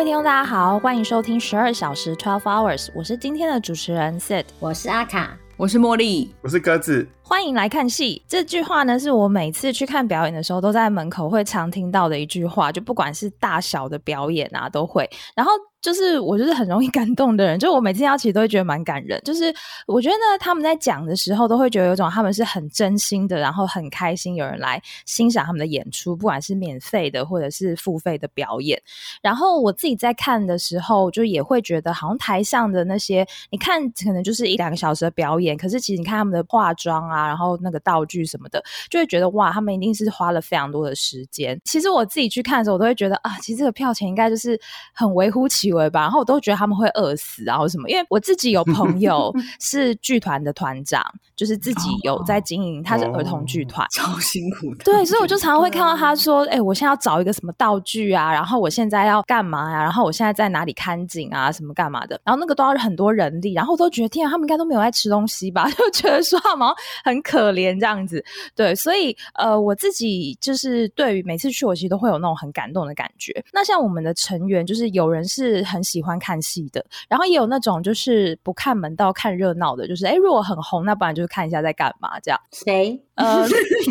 位听众大家好，欢迎收听十二小时 Twelve Hours，我是今天的主持人 Sid，我是阿卡，我是茉莉，我是鸽子。欢迎来看戏。这句话呢，是我每次去看表演的时候，都在门口会常听到的一句话。就不管是大小的表演啊，都会。然后就是我就是很容易 感动的人，就我每次要其实都会觉得蛮感人。就是我觉得呢，他们在讲的时候，都会觉得有种他们是很真心的，然后很开心有人来欣赏他们的演出，不管是免费的或者是付费的表演。然后我自己在看的时候，就也会觉得，好像台上的那些，你看可能就是一两个小时的表演，可是其实你看他们的化妆啊。然后那个道具什么的，就会觉得哇，他们一定是花了非常多的时间。其实我自己去看的时候，我都会觉得啊，其实这个票钱应该就是很微乎其微吧。然后我都觉得他们会饿死啊，或什么。因为我自己有朋友 是剧团的团长，就是自己有在经营，他是儿童剧团，超辛苦的。对，所以我就常常会看到他说：“哎，我现在要找一个什么道具啊，然后我现在要干嘛呀？然后我现在在哪里看景啊，什么干嘛的？然后那个都要很多人力，然后我都觉得天啊，他们应该都没有在吃东西吧？就觉得说他们很可怜这样子，对，所以呃，我自己就是对于每次去，我其实都会有那种很感动的感觉。那像我们的成员，就是有人是很喜欢看戏的，然后也有那种就是不看门道看热闹的，就是哎，如果很红，那不然就是看一下在干嘛这样。谁？呃，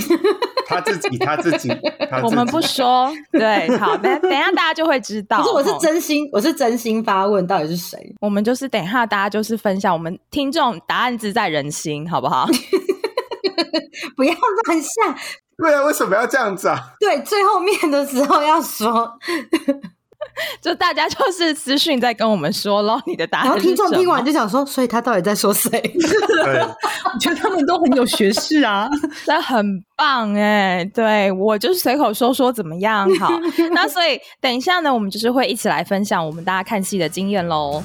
他自己，他自己，我们不说。对，好，等等一下大家就会知道。可是我是真心，我是真心发问，到底是谁？我们就是等一下大家就是分享，我们听众答案自在人心，好不好？不要乱下。对啊，为什么要这样子啊？对，最后面的时候要说，就大家就是私讯在跟我们说咯，你的答案。然后听众听完就想说，所以他到底在说谁？对，我觉得他们都很有学识啊，那很棒哎。对我就是随口说说怎么样？好，那所以等一下呢，我们就是会一起来分享我们大家看戏的经验喽。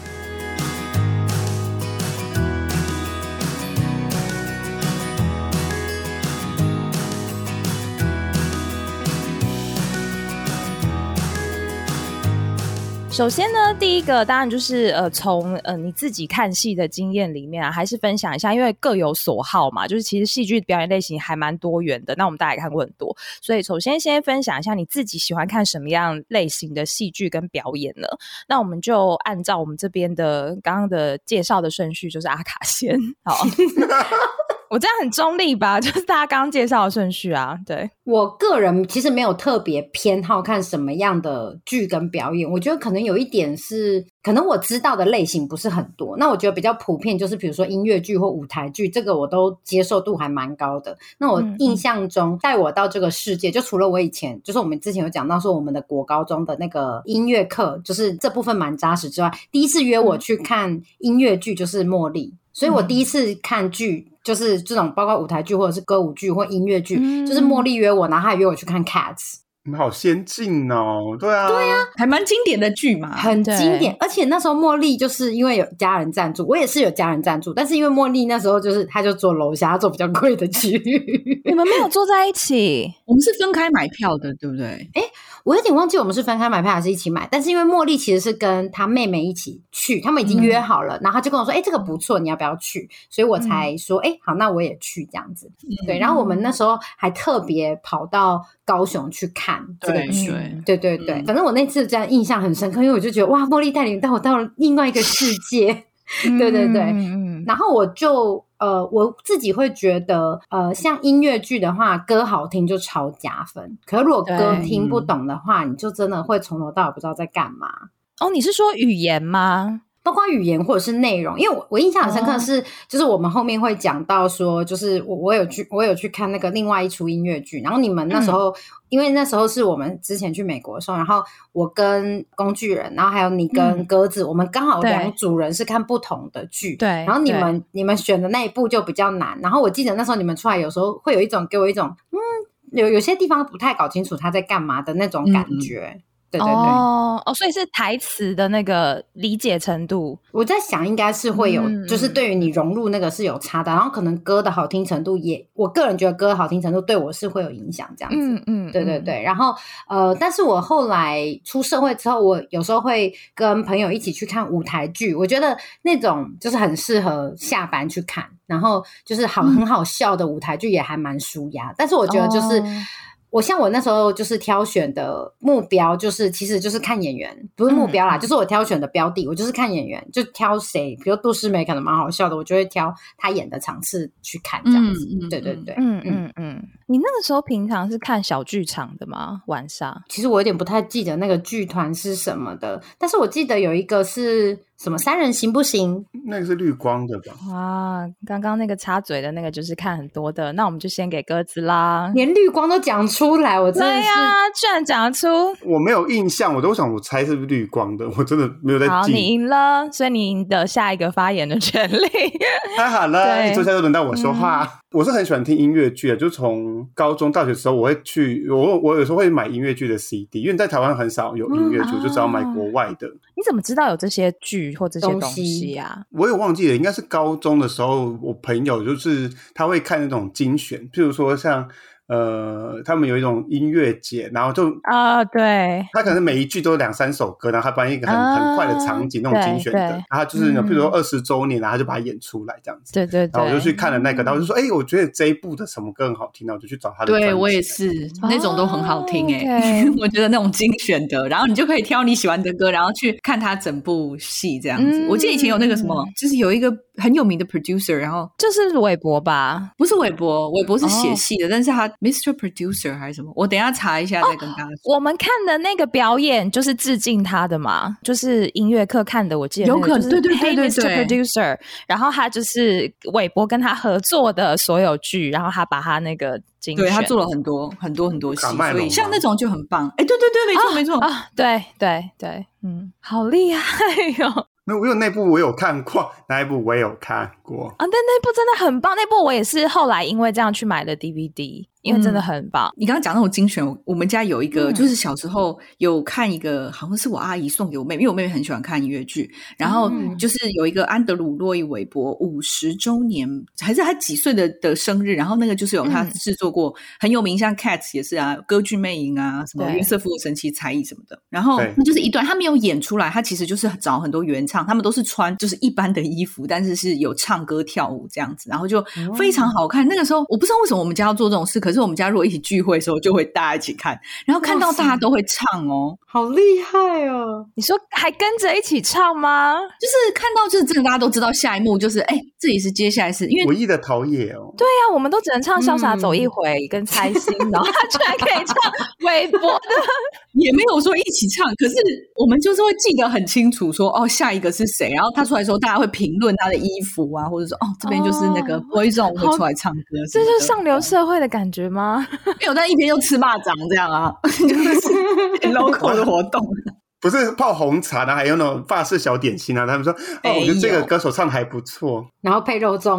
首先呢，第一个当然就是呃，从呃你自己看戏的经验里面啊，还是分享一下，因为各有所好嘛。就是其实戏剧表演类型还蛮多元的，那我们大家也看过很多，所以首先先分享一下你自己喜欢看什么样类型的戏剧跟表演呢？那我们就按照我们这边的刚刚的介绍的顺序，就是阿卡先好。我这样很中立吧？就是大家刚刚介绍的顺序啊。对我个人其实没有特别偏好看什么样的剧跟表演。我觉得可能有一点是，可能我知道的类型不是很多。那我觉得比较普遍就是，比如说音乐剧或舞台剧，这个我都接受度还蛮高的。那我印象中带我到这个世界，就除了我以前就是我们之前有讲到说我们的国高中的那个音乐课，就是这部分蛮扎实之外，第一次约我去看音乐剧就是茉莉。所以我第一次看剧。就是这种，包括舞台剧或者是歌舞剧或音乐剧，就是茉莉约我，然后还约我去看 Cats。你们好先进哦，对啊，对啊，还蛮经典的剧嘛，很经典。而且那时候茉莉就是因为有家人赞助，我也是有家人赞助，但是因为茉莉那时候就是她就坐楼下，她坐比较贵的区域。你们没有坐在一起，我们是分开买票的，对不对？哎，我有点忘记我们是分开买票还是一起买。但是因为茉莉其实是跟她妹妹一起去，他们已经约好了，然后就跟我说：“哎，这个不错，你要不要去？”所以我才说：“哎，好，那我也去。这样子。”对，然后我们那时候还特别跑到高雄去看。这个剧，对对。对，反正我那次这样印象很深刻，因为我就觉得哇，茉莉带领带我到了另外一个世界，对对对，然后我就呃，我自己会觉得呃，像音乐剧的话，歌好听就超加分，可是如果歌听不懂的话，你就真的会从头到尾不知道在干嘛。哦，你是说语言吗？包括语言或者是内容，因为我我印象很深刻是，就是我们后面会讲到说，就是我我有去我有去看那个另外一出音乐剧，然后你们那时候，因为那时候是我们之前去美国的时候，然后我跟工具人，然后还有你跟鸽子，我们刚好两组人是看不同的剧，对，然后你们你们选的那一部就比较难，然后我记得那时候你们出来有时候会有一种给我一种嗯，有有些地方不太搞清楚他在干嘛的那种感觉。哦哦，所以是台词的那个理解程度，我在想应该是会有，就是对于你融入那个是有差的，然后可能歌的好听程度也，我个人觉得歌的好听程度对我是会有影响，这样子，嗯嗯，对对对，然后呃，但是我后来出社会之后，我有时候会跟朋友一起去看舞台剧，我觉得那种就是很适合下班去看，然后就是好很好笑的舞台剧也还蛮舒压，但是我觉得就是。我像我那时候就是挑选的目标，就是其实就是看演员，不是目标啦，嗯就是我挑选的标的，我就是看演员，就挑谁，比如杜诗梅可能蛮好笑的，我就会挑她演的场次去看这样子。对对对，嗯嗯嗯，你那个时候平常是看小剧场的吗？晚上？其实我有点不太记得那个剧团是什么的，但是我记得有一个是什么三人行不行？那个是绿光的吧？啊，刚刚那个插嘴的那个就是看很多的，那我们就先给鸽子啦。连绿光都讲出来，我真的是。对呀、居然讲得出。我没有印象，我都想我猜是不是绿光的，我真的没有在好，你记。赢了，所以你赢得下一个发言的权利。太好了，对一坐下就轮到我说话。我是很喜欢听音乐剧的，就从高中、大学的时候，我会去，我我有时候会买音乐剧的 CD，因为在台湾很少有音乐剧，嗯就只要买国外的。你怎么知道有这些剧或这些东东西呀啊？我也忘记了，应该是高中的时候，我朋友就是他会看那种精选，譬如说像呃，他们有一种音乐节，然后就啊、对，他可能每一句都有两三首歌，然后他搬一个很、啊很快的场景那种精选的，然后就是那种嗯譬如说二十周年，然后他就把它演出来这样子。对对对。然后我就去看了那个，然后就说，哎、我觉得这一部的什么歌很好听，然后我就去找他的。对我也是，那种都很好听哎、我觉得那种精选的，然后你就可以挑你喜欢的歌，然后去看他整部戏这样子。嗯我记得以前有那个什么，就是有一个很有名的 producer，然后就是韦伯吧？不是韦伯，韦伯是写哦戏的，但是他 Mr. Producer 还是什么，我等一下查一下再跟大家说。我们看的那个表演就是致敬他的嘛，就是音乐课看的，我记得有可能对对对对对 Mr. Producer，然后他就是韦伯跟他合作的所有剧，然后他把他那个精选对他做了很多很多很多戏，所以像那种就很棒。哎，对对对，没错没错。啊，对对对，嗯，好厉害哟、那我有那部我有看过，那一部我也有看过。啊！但那部真的很棒，那部我也是后来因为这样去买的 DVD，因为真的很棒。你刚刚讲那种精选，我我们家有一个，嗯就是小时候有看一个，好像是我阿姨送给我妹妹，因为我妹妹很喜欢看音乐剧，然后嗯就是有一个安德鲁洛伊韦伯五十周年，还是他几岁的的生日，然后那个就是有他嗯制作过、很有名，像 Cats 也是啊，歌剧魅影啊，什么约瑟夫的神奇才艺什么的，然后那就是一段他没有演出来，他其实就是找很多原唱，他们都是穿就是一般的衣服，但是是有唱歌跳舞这样子，然后就非常好看。那个时候我不知道为什么我们家要做这种事，可是我们家如果一起聚会的时候，就会大家一起看，然后看到大家都会唱哦，好厉害哦！你说还跟着一起唱吗？就是看到就是真的大家都知道下一幕就是哎，这里是接下来是因为唯一的陶冶哦，对呀、我们都只能唱《潇洒走一回》跟猜心，然后他居然可以唱韦伯的。也没有说一起唱，可是我们就是会记得很清楚说哦下一个是谁，然后他出来的时候大家会评论他的衣服啊，或者说哦这边就是那个哦 Boyzone 好会出来唱歌这，就是上流社会的感觉吗？没有，但一边又吃蚂蚱这样啊，就是很 local 的活动。不是泡红茶，然后还有那种法式小点心啊。他们说，哦，哎我觉得这个歌手唱的还不错。然后配肉粽，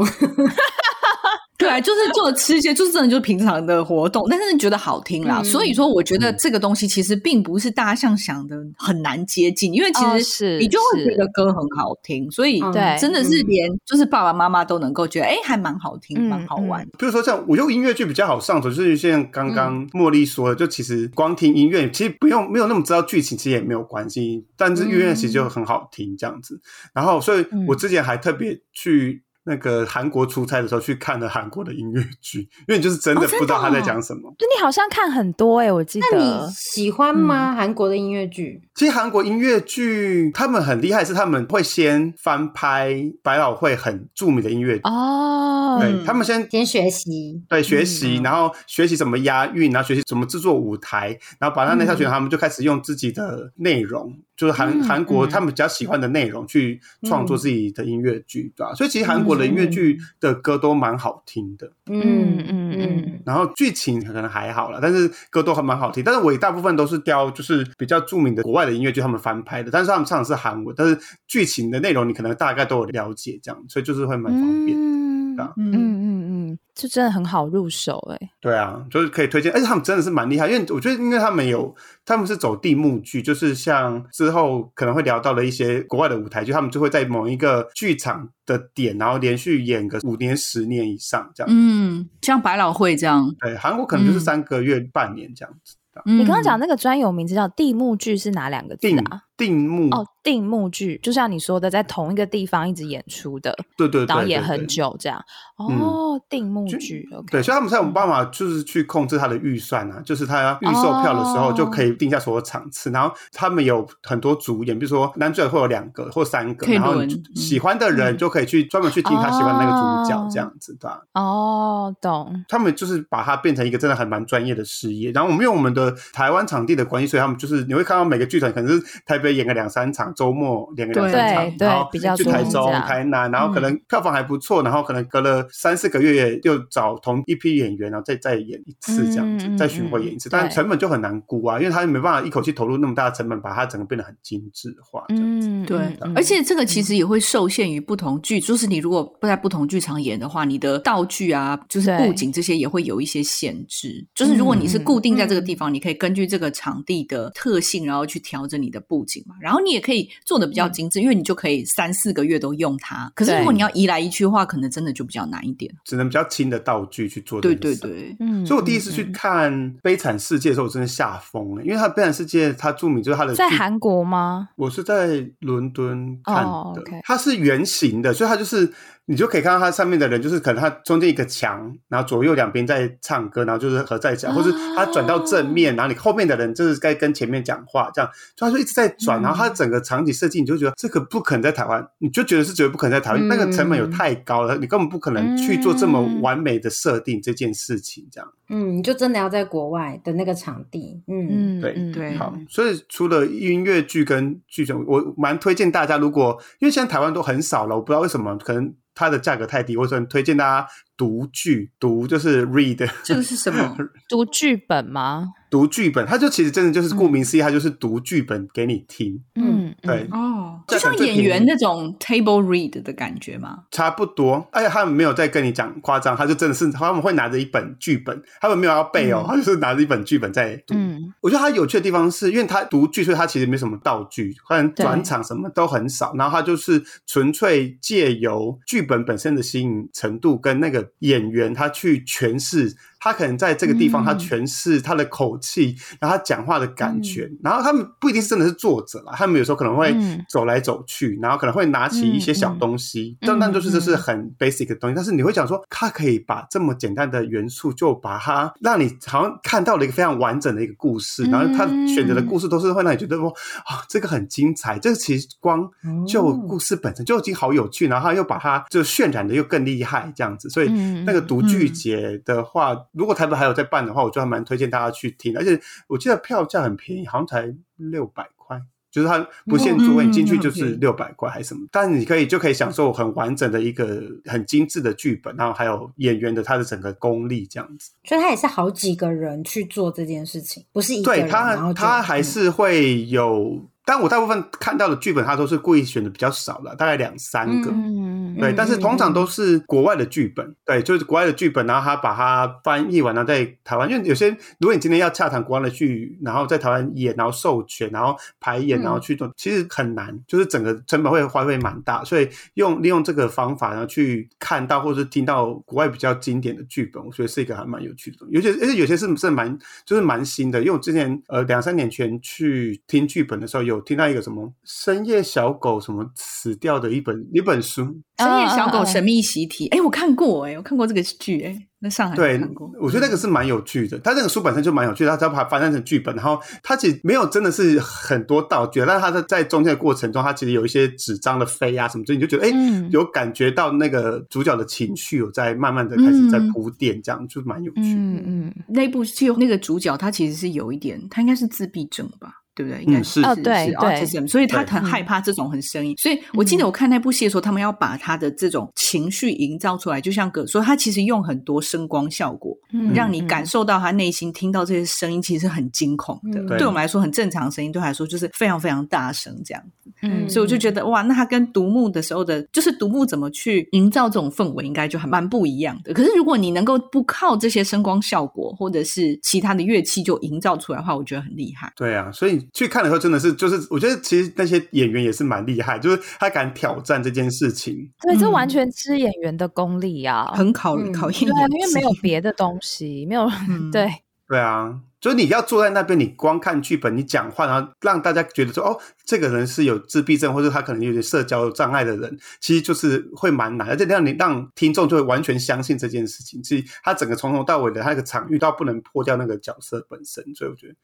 对啊，就是做吃一些，就是真的就是平常的活动，但是觉得好听啦。嗯所以说，我觉得这个东西其实并不是大家像想的很难接近，因为其实哦是你就会觉得歌很好听，所以嗯。对。真的是连就是爸爸妈妈都能够觉得，哎，还蛮好听，嗯蛮好玩。比如说像我用音乐剧比较好上手，就是像刚刚茉莉说的，就其实光听音乐，其实不用没有那么知道剧情，其实也没有关系。但是音乐其实就很好听这样子。然后，所以我之前还特别去那个韩国出差的时候去看了韩国的音乐剧，因为你就是真的不知道他在哦讲什么。就你好像看很多哎、我记那得你。喜欢吗？韩国的音乐剧？其实韩国音乐剧他们很厉害，是他们会先翻拍百老汇很著名的音乐剧，哦，对、嗯他们先先学习，对，学习，嗯然后学习怎么押韵，然后学习怎么制作舞台，然后把他那套嗯剧，他们就开始用自己的内容，就是韩嗯韩国嗯他们比较喜欢的内容去创作自己的音乐剧，对吧？所以其实韩嗯国的音乐剧的歌都蛮好听的，嗯嗯嗯嗯然后剧情可能还好了，但是歌都还蛮好听。但是我大部分都是挑就是比较著名的国外的音乐剧他们翻拍的，但是他们唱的是韩文，但是剧情的内容你可能大概都有了解，这样，所以就是会蛮方便。嗯对啊嗯嗯嗯，就真的很好入手哎、对啊，就是可以推荐，而且他们真的是蛮厉害，因为我觉得，因为他们有他们是走地幕剧，就是像之后可能会聊到的一些国外的舞台剧，他们就会在某一个剧场的点，然后连续演个五年、十年以上这样。嗯，像百老汇这样。对，韩国可能就是嗯三个月、半年这样子。你你刚刚讲那个专有名字叫地幕剧是哪两个字定啊？定目。哦，定目剧，就像你说的，在同一个地方一直演出的，对对对，然后演很。久这样。哦，定目剧对，所以他们才有办法，就是去控制他的预算啊，就是他要预售票的时候哦。就可以定下所有场次，然后他们有很多主演，比如说男主角会有两个或三个，然后喜欢的人就可以去专门去听他喜欢的那个主角，这样子。对吧？哦，懂，他们就是把它变成一个真的还蛮专业的事业，然后我们用我们的台湾场地的关系，所以他们就是你会看到每个剧团可能是台北演个两三场，周末演个两三场对，然后比较多去台中台南，然后可能票房还不错，然后可能隔了三四个月又找同一批演员，然后再再演一次这样子，再巡回演一次，嗯但对成本就很难估啊，因为他没办法一口气投入那么大的成本，把它整个变得很精致化这样子。嗯，对而且这个其实也会受限于不同剧，就是你如果不在不同剧场演的话，你的道具啊，就是布景这些也会有一些限制。就是如果你是固定在这个地方，你可以根据这个场地的特性，然后去调整你的布景嘛。然后你也可以做的比较精致，因为你就可以三四个月都用它。可是如果你要移来移去的话，可能真的就比较难一点。只能比较轻的道具去做这对。对对，嗯，所以我第一次去嗯看《悲惨世界》的时候，我真的吓疯了，因为它《悲惨世界》它著名就是它的剧在韩国吗？我是在伦敦看的，它是圆形的，所以它就是你就可以看到它上面的人，就是可能它中间一个墙，然后左右两边在唱歌，然后就是合在一起，或是它转到正面，然后你后面的人就是该跟前面讲话，这样，所以它就一直在转，然后它整个场景设计，你就觉得这个不可能在台湾，你就觉得是绝对不可能在台湾，嗯那个成本有太高了，你根本不可能去做这么完美的设定这件事情，这样。嗯，你就真的要在国外的那个场地，嗯，嗯，对嗯对。好，所以除了音乐剧跟剧种，我蛮推荐大家，如果因为现在台湾都很少了，我不知道为什么，可能它的价格太低，我只能推荐大家读剧，读就是 read，这个是什么？读剧本吗？读剧本，它就其实真的就是顾名思义，它就是读剧本给你听，嗯，对，哦，就像演员那种 table read 的感觉吗？差不多，而且他们没有在跟你讲夸张，他就真的是他们会拿着一本剧本，他们没有要背哦，他就是拿着一本剧本在读。嗯。我觉得他有趣的地方是，因为他读剧，所以他其实没什么道具，可能转场什么都很少，然后他就是纯粹借由剧本本身的吸引程度跟那个演员他去诠释。他可能在这个地方，嗯。他诠释他的口气，然后他讲话的感觉，然后他们不一定是真的是作者啦，他们有时候可能会嗯。走来走去，然后可能会拿起一些小东西，但但就是这是很 basic 的东西，但是你会讲说，他可以把这么简单的元素，就把它让你好像看到了一个非常完整的一个故事，然后他选择的故事都是会让你觉得说，啊，这个很精彩，这个其实光就故事本身就已经好有趣，然后他又把它就渲染的又更厉害，这样子，所以嗯那个读剧节的话，如果台北还有在办的话，我就还蛮推荐大家去听，而且我记得票价很便宜，好像才六百块。就是它不限座位，嗯你进去就是六百块还是什么，但你可以就可以享受很完整的一个很精致的剧本，然后还有演员的他的整个功力这样子。所以他也是好几个人去做这件事情，不是一个对他，他还嗯是会有，但我大部分看到的剧本，他都是故意选的比较少了，大概两三个。嗯，对，嗯但是通常都是国外的剧本，对，就是国外的剧本，然后他把它翻译完，然后在台湾，因为有些如果你今天要洽谈国外的剧，然后在台湾演，然后授权，然后排演，然后去做，其实很难，就是整个成本会花费蛮大，所以用利用这个方法，然后去看到或者是听到国外比较经典的剧本，我觉得是一个还蛮有趣的东西，有些而且有些是是蛮就是蛮新的，因为我之前呃两三年前去听剧本的时候，有听到一个什么深夜小狗什么死掉的一本一本书。深夜小狗神秘习题，哎，我看过，哎，我看过这个剧，哎，那上海对看过。，我觉得那个是蛮有趣的。它那个书本身就蛮有趣的，它只要把它翻译成剧本，然后它其实没有真的是很多道具，但是它在在中间的过程中，它其实有一些纸张的飞啊什么，所以你就觉得哎、嗯有感觉到那个主角的情绪有在慢慢的开始在铺垫，这样就蛮有趣的。嗯嗯，那部剧那个主角他其实是有一点，他应该是自闭症吧？对不对？应该嗯是哦对对 autism，所以他很害怕这种很声音。所以我记得我看那部戏的时候，他们要把他的这种情绪营造出来，就像葛说，他其实用很多声光效果，嗯让你感受到他内心听到这些声音其实很惊恐的。嗯对我们来说很正常的声音，对他来说就是非常非常大声这样。嗯所以我就觉得哇，那他跟独幕的时候的，就是独幕怎么去营造这种氛围，应该就还蛮不一样的。可是如果你能够不靠这些声光效果或者是其他的乐器就营造出来的话，我觉得很厉害。对啊，所以去看的时候真的是，就是我觉得其实那些演员也是蛮厉害，就是他敢挑战这件事情。对，这嗯完全吃演员的功力啊，很考嗯考验对啊，因为没有技别的东西，没有嗯对，对啊，就是你要坐在那边，你光看剧本，你讲话，然后让大家觉得说，哦，这个人是有自闭症，或者他可能有点社交障碍的人，其实就是会蛮难，而且让你让听众就会完全相信这件事情。其实他整个从头到尾的他那个场域，到不能破掉那个角色本身，所以我觉得。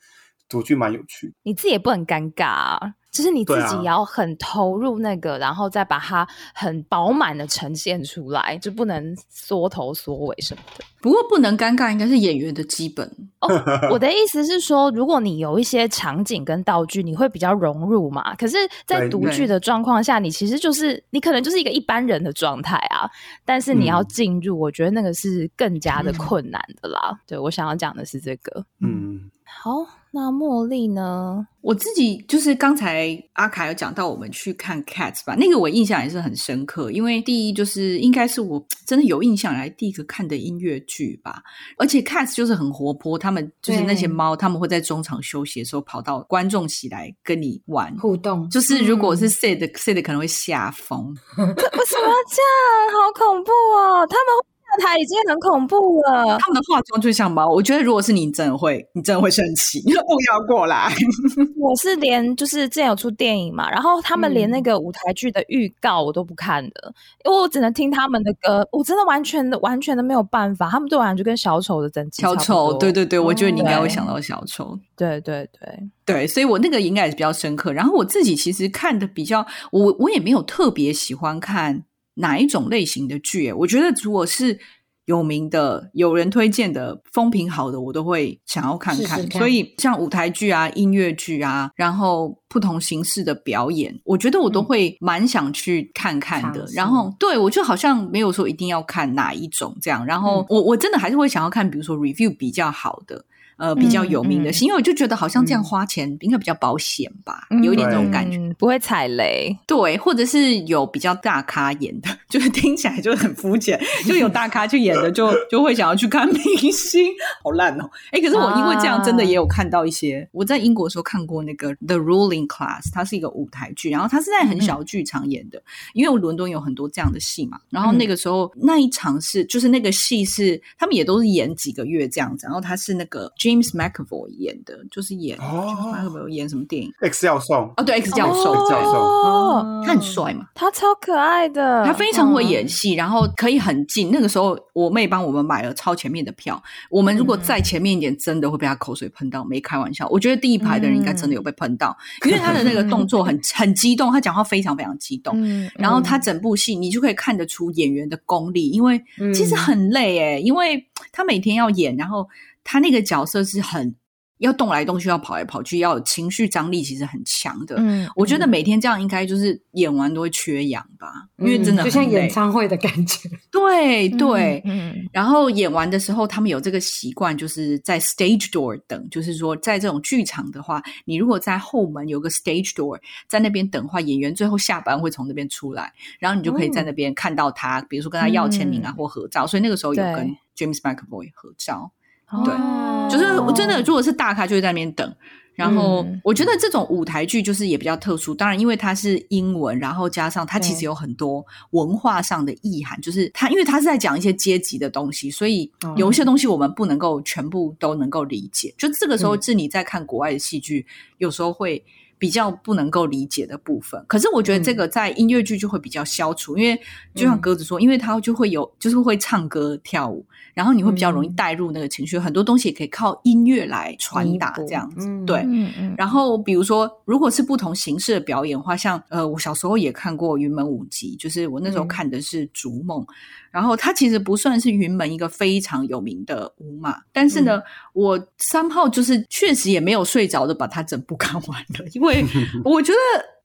主剧蛮有趣，你自己也不很尴尬，啊，就是你自己也要很投入那个，然后再把它很饱满的呈现出来，就不能缩头缩尾什么的。不过不能尴尬，应该是演员的基本。哦，我的意思是说，如果你有一些场景跟道具，你会比较融入嘛。可是，在独剧的状况下，你其实就是你可能就是一个一般人的状态啊。但是你要进入，我觉得那个是更加的困难的啦。对我想要讲的是这个，嗯。好，那茉莉呢？我自己就是刚才阿凯有讲到，我们去看 Cats 吧，那个我印象也是很深刻。因为第一就是应该是我真的有印象来第一个看的音乐剧吧，而且 Cats 就是很活泼，他们就是那些猫，他们会在中场休息的时候跑到观众席来跟你玩互动。就是如果是 Sid Sid 可能会吓疯，为什么要这样？好恐怖哦！他们。他已经很恐怖了。他们的化妆就像猫，我觉得如果是你，真的会，你真的会生气。你不要过来！我是连就是之前有出电影嘛，然后他们连那个舞台剧的预告我都不看的，因为我只能听他们的歌，我真的完全的完全的没有办法。他们对我来就跟小丑的等级小丑，对对对，我觉得你应该会想到小丑。对对对对，所以我那个应该也是比较深刻。然后我自己其实看的比较，我我也没有特别喜欢看。哪一种类型的剧？我觉得如果是有名的、有人推荐的、风评好的，我都会想要看看。所以像舞台剧啊、音乐剧啊，然后不同形式的表演，我觉得我都会蛮想去看看的。然后，对我就好像没有说一定要看哪一种这样。然后，我我真的还是会想要看，比如说 review 比较好的。呃，比较有名的戏，因为我就觉得好像这样花钱应该比较保险吧，有一点这种感觉，不会踩雷。对，或者是有比较大咖演的，就是听起来就很肤浅，就有大咖去演的，就就会想要去看明星。好烂哦！哎，可是我因为这样真的也有看到一些，我在英国的时候看过那个《The Ruling Class》，它是一个舞台剧，然后它是在很小剧场演的，因为伦敦有很多这样的戏嘛。然后那个时候那一场是，就是那个戏是他们也都是演几个月这样子，然后他是那个。James McAvoy 演的，就是演 McAvoy 演什么电影？X 教授哦，对，X 教授，教授，哦，他很帅嘛，他超可爱的，他非常会演戏，然后可以很近。那个时候，我妹帮我们买了超前面的票，我们如果再前面一点，真的会被他口水喷到，没开玩笑。我觉得第一排的人应该真的有被喷到，因为他的那个动作很 很激动，他讲话非常非常激动，然后他整部戏你就可以看得出演员的功力，因为其实很累哎，因为他每天要演，然后。他那个角色是很要动来动去，要跑来跑去，要有情绪张力，其实很强的。嗯，我觉得每天这样应该就是演完都会缺氧吧，因为真的就像演唱会的感觉。对 对，嗯。然后演完的时候，他们有这个习惯，就是在 stage door 等，就是说在这种剧场的话，你如果在后门有个 stage door，在那边等的话，演员最后下班会从那边出来，然后你就可以在那边看到他，比如说跟他要签名啊或合照。所以那个时候有跟 James McAvoy 合照。对，就是真的，如果是大咖，就会在那边等。然后我觉得这种舞台剧就是也比较特殊，当然因为它是英文，然后加上它其实有很多文化上的意涵，就是它因为它是在讲一些阶级的东西，所以有一些东西我们不能够全部都能够理解。就这个时候是你在看国外的戏剧，有时候会。比较不能够理解的部分，可是我觉得这个在音乐剧就会比较消除，因为就像鸽子说，因为它就会有，就是会唱歌跳舞，然后你会比较容易带入那个情绪，很多东西也可以靠音乐来传达这样子。对，然后比如说，如果是不同形式的表演的话，像呃，我小时候也看过云门舞集，就是我那时候看的是《逐梦》。然后它其实不算是云门一个非常有名的舞马，但是呢，我三号就是确实也没有睡着的把它整部 看完了，因为 我觉得。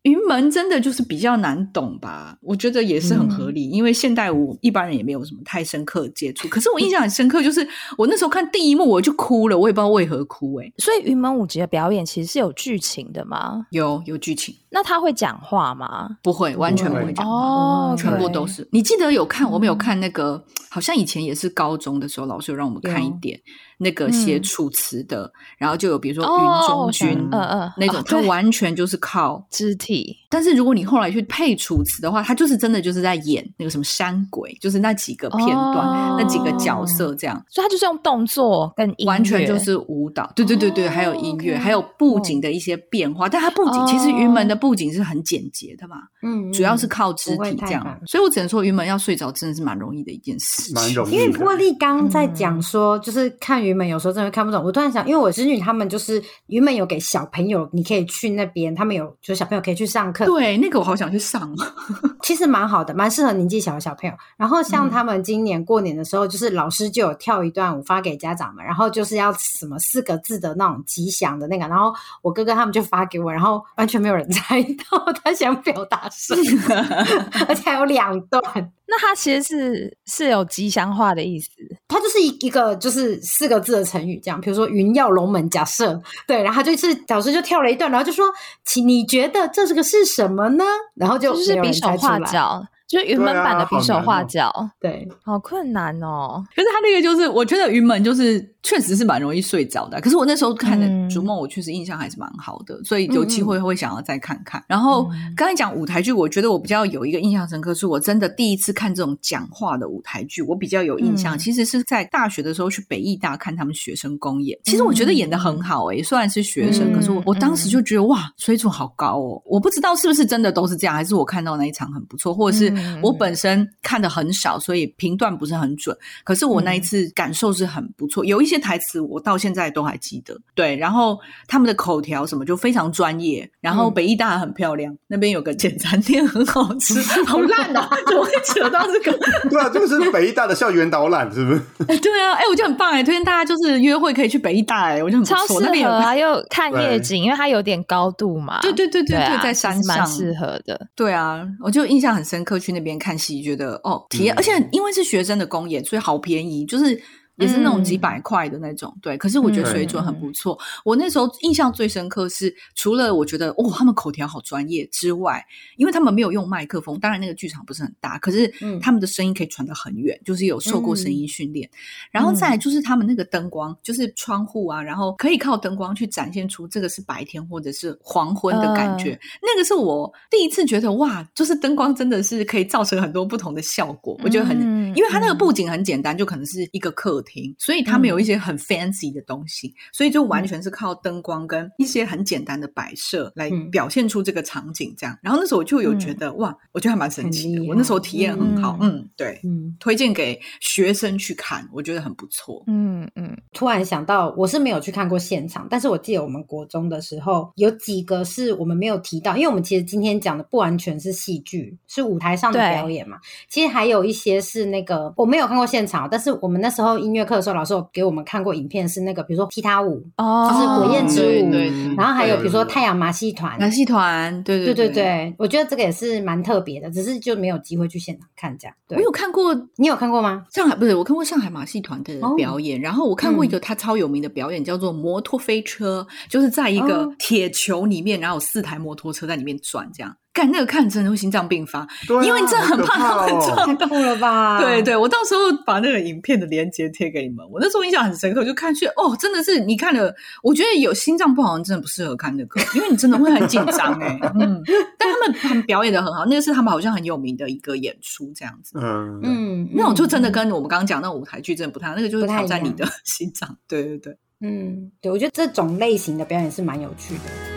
云门真的就是比较难懂吧？我觉得也是很合理，因为现代舞一般人也没有什么太深刻接触。可是我印象很深刻，就是我那时候看第一幕我就哭了，我也不知道为何哭哎。所以云门舞集的表演其实是有剧情的吗？有有剧情。那他会讲话吗？不会，完全不会讲话，全部都是。你记得有看？我们有看那个，好像以前也是高中的时候，老师有让我们看一点。那个写楚辞的，然后就有比如说云中君，嗯嗯，那种，他完全就是靠 肢体。但是如果你后来去配楚辞的话，他就是真的就是在演那个什么山鬼，就是那几个片段、那几个角色这样，所以他就是用动作跟完全就是舞蹈，对对对对，还有音乐，还有布景的一些变化。但他布景其实云门的布景是很简洁的嘛，嗯，主要是靠肢体这样，所以我只能说云门要睡着真的是蛮容易的一件事，蛮容易。因为茉莉刚在讲说，就是看云门有时候真的看不懂。我突然想，因为我侄女他们就是云门有给小朋友，你可以去那边，他们有就是小朋友可以去上课。对，那个我好想去上，其实蛮好的，蛮适合年纪小的小朋友。然后像他们今年过年的时候，就是老师就有跳一段舞发给家长们，然后就是要什么四个字的那种吉祥的那个，然后我哥哥他们就发给我，然后完全没有人 猜到他想表达什么，而且还有两段。那它其实是是有吉祥话的意思，它就是一一个就是四个字的成语，这样，比如说云耀龙门，假设对，然后就是老师就跳了一段，然后就说，请你觉得这是个是什么呢？然后就就是比手画脚。就是云门版的比手画脚，对，好困难哦。可是他那个就是，我觉得云门就是确实是蛮容易睡着的。可是我那时候看的《逐梦》，我确实印象还是蛮好的，所以有机会会想要再看看。然后刚才讲舞台剧，我觉得我比较有一个印象深刻，是我真的第一次看这种讲话的舞台剧，我比较有印象。其实是在大学的时候去北艺大看他们学生公演，其实我觉得演的很好诶，虽然是学生，可是我我当时就觉得哇，水准好高哦。我不知道是不是真的都是这样，还是我看到那一场很不错，或者是。我本身看的很少，所以评断不是很准。可是我那一次感受是很不错，有一些台词我到现在都还记得。对，然后他们的口条什么就非常专业。然后北艺大很漂亮，那边有个简餐店很好吃，好烂啊！怎么会扯到这个？对啊，这个是北艺大的校园导览，是不是？对啊，哎，我就很棒哎，推荐大家就是约会可以去北艺大哎，我就很超适合啊，又看夜景，因为它有点高度嘛。对对对对对，在山上蛮适合的。对啊，我就印象很深刻，去那边看。戏觉得哦，体验，而且因为是学生的公演，所以好便宜，就是。也是那种几百块的那种，对。可是我觉得水准很不错。我那时候印象最深刻是，除了我觉得哦，他们口条好专业之外，因为他们没有用麦克风，当然那个剧场不是很大，可是他们的声音可以传得很远，就是有受过声音训练。然后再就是他们那个灯光，就是窗户啊，然后可以靠灯光去展现出这个是白天或者是黄昏的感觉。那个是我第一次觉得哇，就是灯光真的是可以造成很多不同的效果。我觉得很，因为它那个布景很简单，就可能是一个客。厅，所以他们有一些很 fancy 的东西，所以就完全是靠灯光跟一些很简单的摆设来表现出这个场景。这样，然后那时候我就有觉得哇，我觉得还蛮神奇的。我那时候体验很好，嗯，对，嗯，推荐给学生去看，我觉得很不错。嗯嗯。突然想到，我是没有去看过现场，但是我记得我们国中的时候有几个是我们没有提到，因为我们其实今天讲的不完全是戏剧，是舞台上的表演嘛。其实还有一些是那个我没有看过现场，但是我们那时候音。音乐课的时候，老师有给我们看过影片，是那个比如说踢踏舞，哦，就是火焰之舞，然后还有比如说太阳马戏团，马戏团，对对对对对，我觉得这个也是蛮特别的，只是就没有机会去现场看这样。对。我有看过，你有看过吗？上海不是我看过上海马戏团的表演，然后我看过一个他超有名的表演，叫做摩托飞车，就是在一个铁球里面，然后有四台摩托车在里面转这样。看那个看真的会心脏病发，因为你真的很怕他们撞到了吧？对对，我到时候把那个影片的链接贴给你们。我那时候印象很深刻，就看去哦，真的是你看了，我觉得有心脏不好真的不适合看那个，因为你真的会很紧张哎。嗯，但他们他们表演的很好，那个是他们好像很有名的一个演出这样子。嗯嗯，那种就真的跟我们刚刚讲那种舞台剧真的不太，那个就是挑战你的 心脏。对对对，嗯，对我觉得这种类型的表演是蛮有趣的。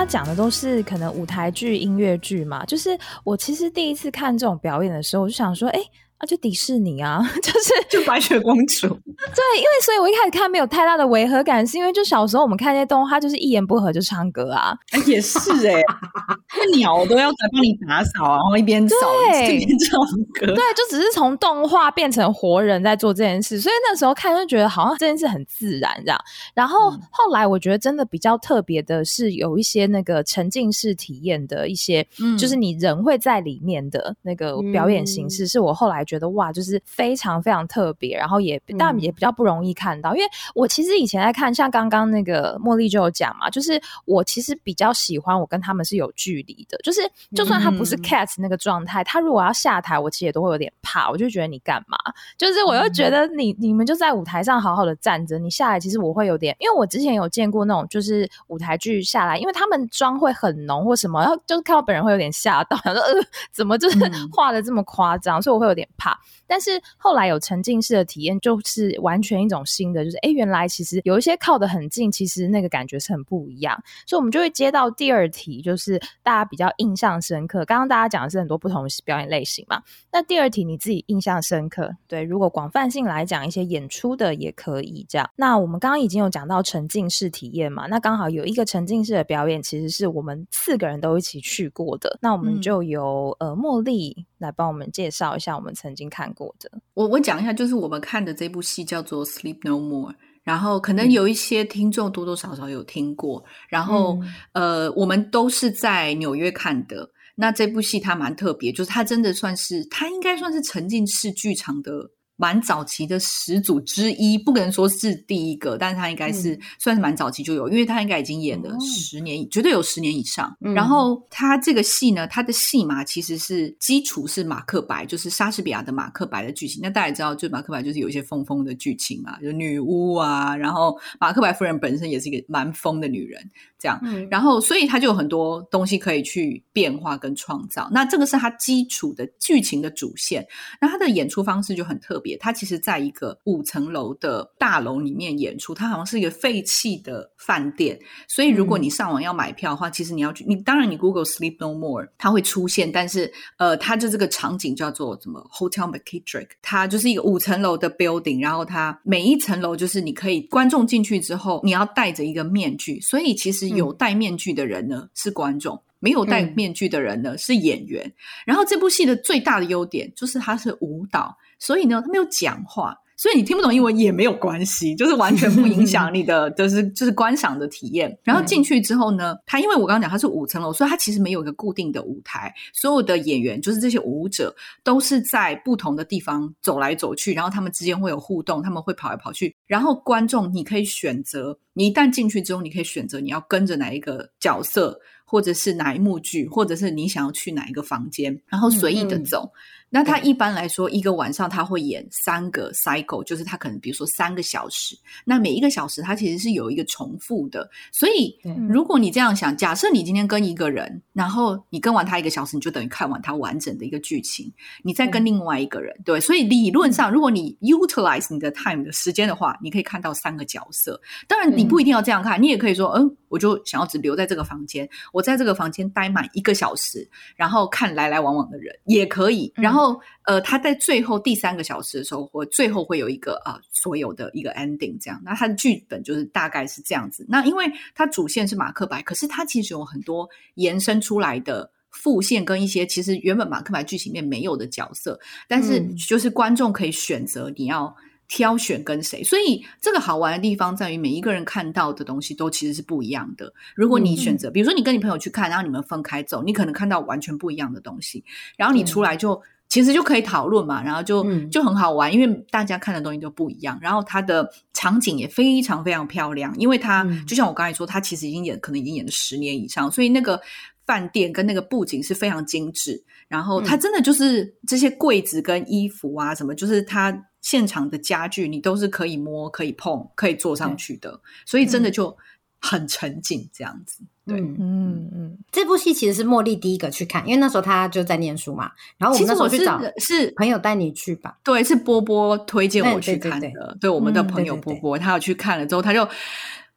他讲的都是可能舞台剧、音乐剧嘛，就是我其实第一次看这种表演的时候，我就想说，哎。啊，就迪士尼啊，就是就白雪公主。对，因为所以我一开始看没有太大的违和感，是因为就小时候我们看那些动画，就是一言不合就唱歌啊。也是哎，那鸟都要在帮你打扫，然后一边扫一边唱歌。对，就只是从动画变成活人在做这件事，所以那时候看就觉得好像这件事很自然这样。然后后来我觉得真的比较特别的是有一些那个沉浸式体验的一些，就是你人会在里面的那个表演形式，是我后来。觉得哇，就是非常非常特别，然后也但也比较不容易看到。因为我其实以前在看，像刚刚那个茉莉就有讲嘛，就是我其实比较喜欢我跟他们是有距离的，就是就算他不是 cat 那个状态，他如果要下台，我其实也都会有点怕，我就觉得你干嘛？就是我又觉得你你们就在舞台上好好的站着，你下来其实我会有点，因为我之前有见过那种就是舞台剧下来，因为他们妆会很浓或什么，然后就是看到本人会有点吓到，想说呃怎么就是画的这么夸张，所以我会有点怕。但是后来有沉浸式的体验，就是完全一种新的，就是哎原来其实有一些靠得很近，其实那个感觉是很不一样。所以我们就会接到第二题，就是大家比较印象深刻。刚刚大家讲的是很多不同表演类型嘛，那第二题你自己印象深刻？对，如果广泛性来讲，一些演出的也可以这样。那我们刚刚已经有讲到沉浸式体验嘛，那刚好有一个沉浸式的表演，其实是我们四个人都一起去过的。那我们就由呃茉莉来帮我们介绍一下我们曾经看过的。我我讲一下，就是我们看的这部戏叫做《Sleep No More》，然后可能有一些听众多多少少有听过。然后呃，我们都是在纽约看的。那这部戏它蛮特别，就是它真的算是，它应该算是沉浸式剧场的。蛮早期的始祖之一，不可能说是第一个，但是他应该是算是蛮早期就有，因为他应该已经演了十年，绝对有十年以上。然后他这个戏呢，他的戏码其实是基础是马克白，就是莎士比亚的马克白的剧情。那大家也知道，就马克白就是有一些疯疯的剧情嘛，就女巫啊，然后马克白夫人本身也是一个蛮疯的女人，这样。嗯然后所以他就有很多东西可以去变化跟创造。那这个是他基础的剧情的主线，那他的演出方式就很特别。他其实在一个五层楼的大楼里面演出，它好像是一个废弃的饭店，所以如果你上网要买票的话，其实你要去，你当然你 Google Sleep No More 它会出现，但是呃，它就这个场景叫做什么 Hotel McKittrick，它就是一个五层楼的 building，然后它每一层楼就是你可以观众进去之后，你要戴着一个面具，所以其实有戴面具的人呢是观众，没有戴面具的人呢是演员。然后这部戏的最大的优点就是它是舞蹈。所以呢，他没有讲话，所以你听不懂英文也没有关系，就是完全不影响你的，就是就是观赏的体验。然后进去之后呢，它因为我刚刚讲它是五层楼，所以它其实没有一个固定的舞台，所有的演员就是这些舞者都是在不同的地方走来走去，然后他们之间会有互动，他们会跑来跑去。然后观众你可以选择，你一旦进去之后，你可以选择你要跟着哪一个角色，或者是哪一幕剧，或者是你想要去哪一个房间，然后随意的走。那他一般来说，一个晚上他会演三个 cycle，就是他可能比如说三个小时。那每一个小时他其实是有一个重复的，所以如果你这样想，假设你今天跟一个人，然后你跟完他一个小时，你就等于看完他完整的一个剧情，你再跟另外一个人，对，所以理论上，如果你 utilize 你的 time 的时间的话，你可以看到三个角色。当然，你不一定要这样看，你也可以说，嗯，我就想要只留在这个房间，我在这个房间待满一个小时，然后看来来往往的人也可以，然后。后，呃，他在最后第三个小时的时候，或最后会有一个啊，所有的一个 ending 这样。那他的剧本就是大概是这样子。那因为它主线是马克白，可是它其实有很多延伸出来的副线跟一些其实原本马克白剧情里面没有的角色，但是就是观众可以选择你要。挑选跟谁，所以这个好玩的地方在于每一个人看到的东西都其实是不一样的。如果你选择，比如说你跟你朋友去看，然后你们分开走，你可能看到完全不一样的东西。然后你出来就其实就可以讨论嘛，然后就就很好玩，因为大家看的东西都不一样。然后它的场景也非常非常漂亮，因为它就像我刚才说，它其实已经演可能已经演了十年以上，所以那个饭店跟那个布景是非常精致。然后它真的就是这些柜子跟衣服啊什么，就是它。现场的家具你都是可以摸、可以碰、可以坐上去的，所以真的就很沉浸这样子。对，嗯嗯，这部戏其实是茉莉第一个去看，因为那时候她就在念书嘛。然后我们那时候去找是朋友带你去吧？对，是波波推荐我去看的。对，我们的朋友波波，他要去看了之后，他就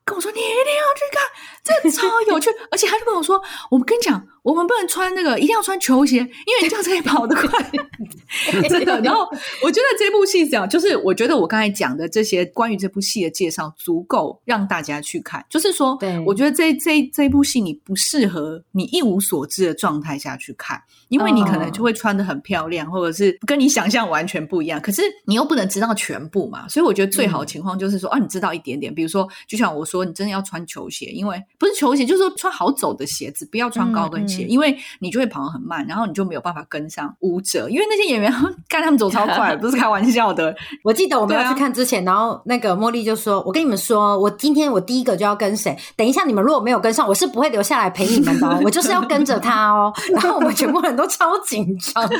跟我说：“你一定要去看。”这超有趣，而且他就跟我说：“我们跟你讲，我们不能穿那个，一定要穿球鞋，因为你这样可以跑得快。”真的。然后我觉得这部戏讲，就是我觉得我刚才讲的这些关于这部戏的介绍，足够让大家去看。就是说，我觉得这这这部戏你不适合你一无所知的状态下去看，因为你可能就会穿的很漂亮，或者是跟你想象完全不一样。可是你又不能知道全部嘛，所以我觉得最好的情况就是说，啊，你知道一点点。比如说，就像我说，你真的要穿球鞋，因为不是球鞋，就是说穿好走的鞋子，不要穿高跟鞋。切，因为你就会跑得很慢，然后你就没有办法跟上舞者，因为那些演员 看他们走超快，不是开玩笑的。我记得我们要去看之前，然后那个茉莉就说：“我跟你们说，我今天我第一个就要跟谁？等一下你们如果没有跟上，我是不会留下来陪你们的、哦，我就是要跟着他哦。”然后我们全部人都超紧张的，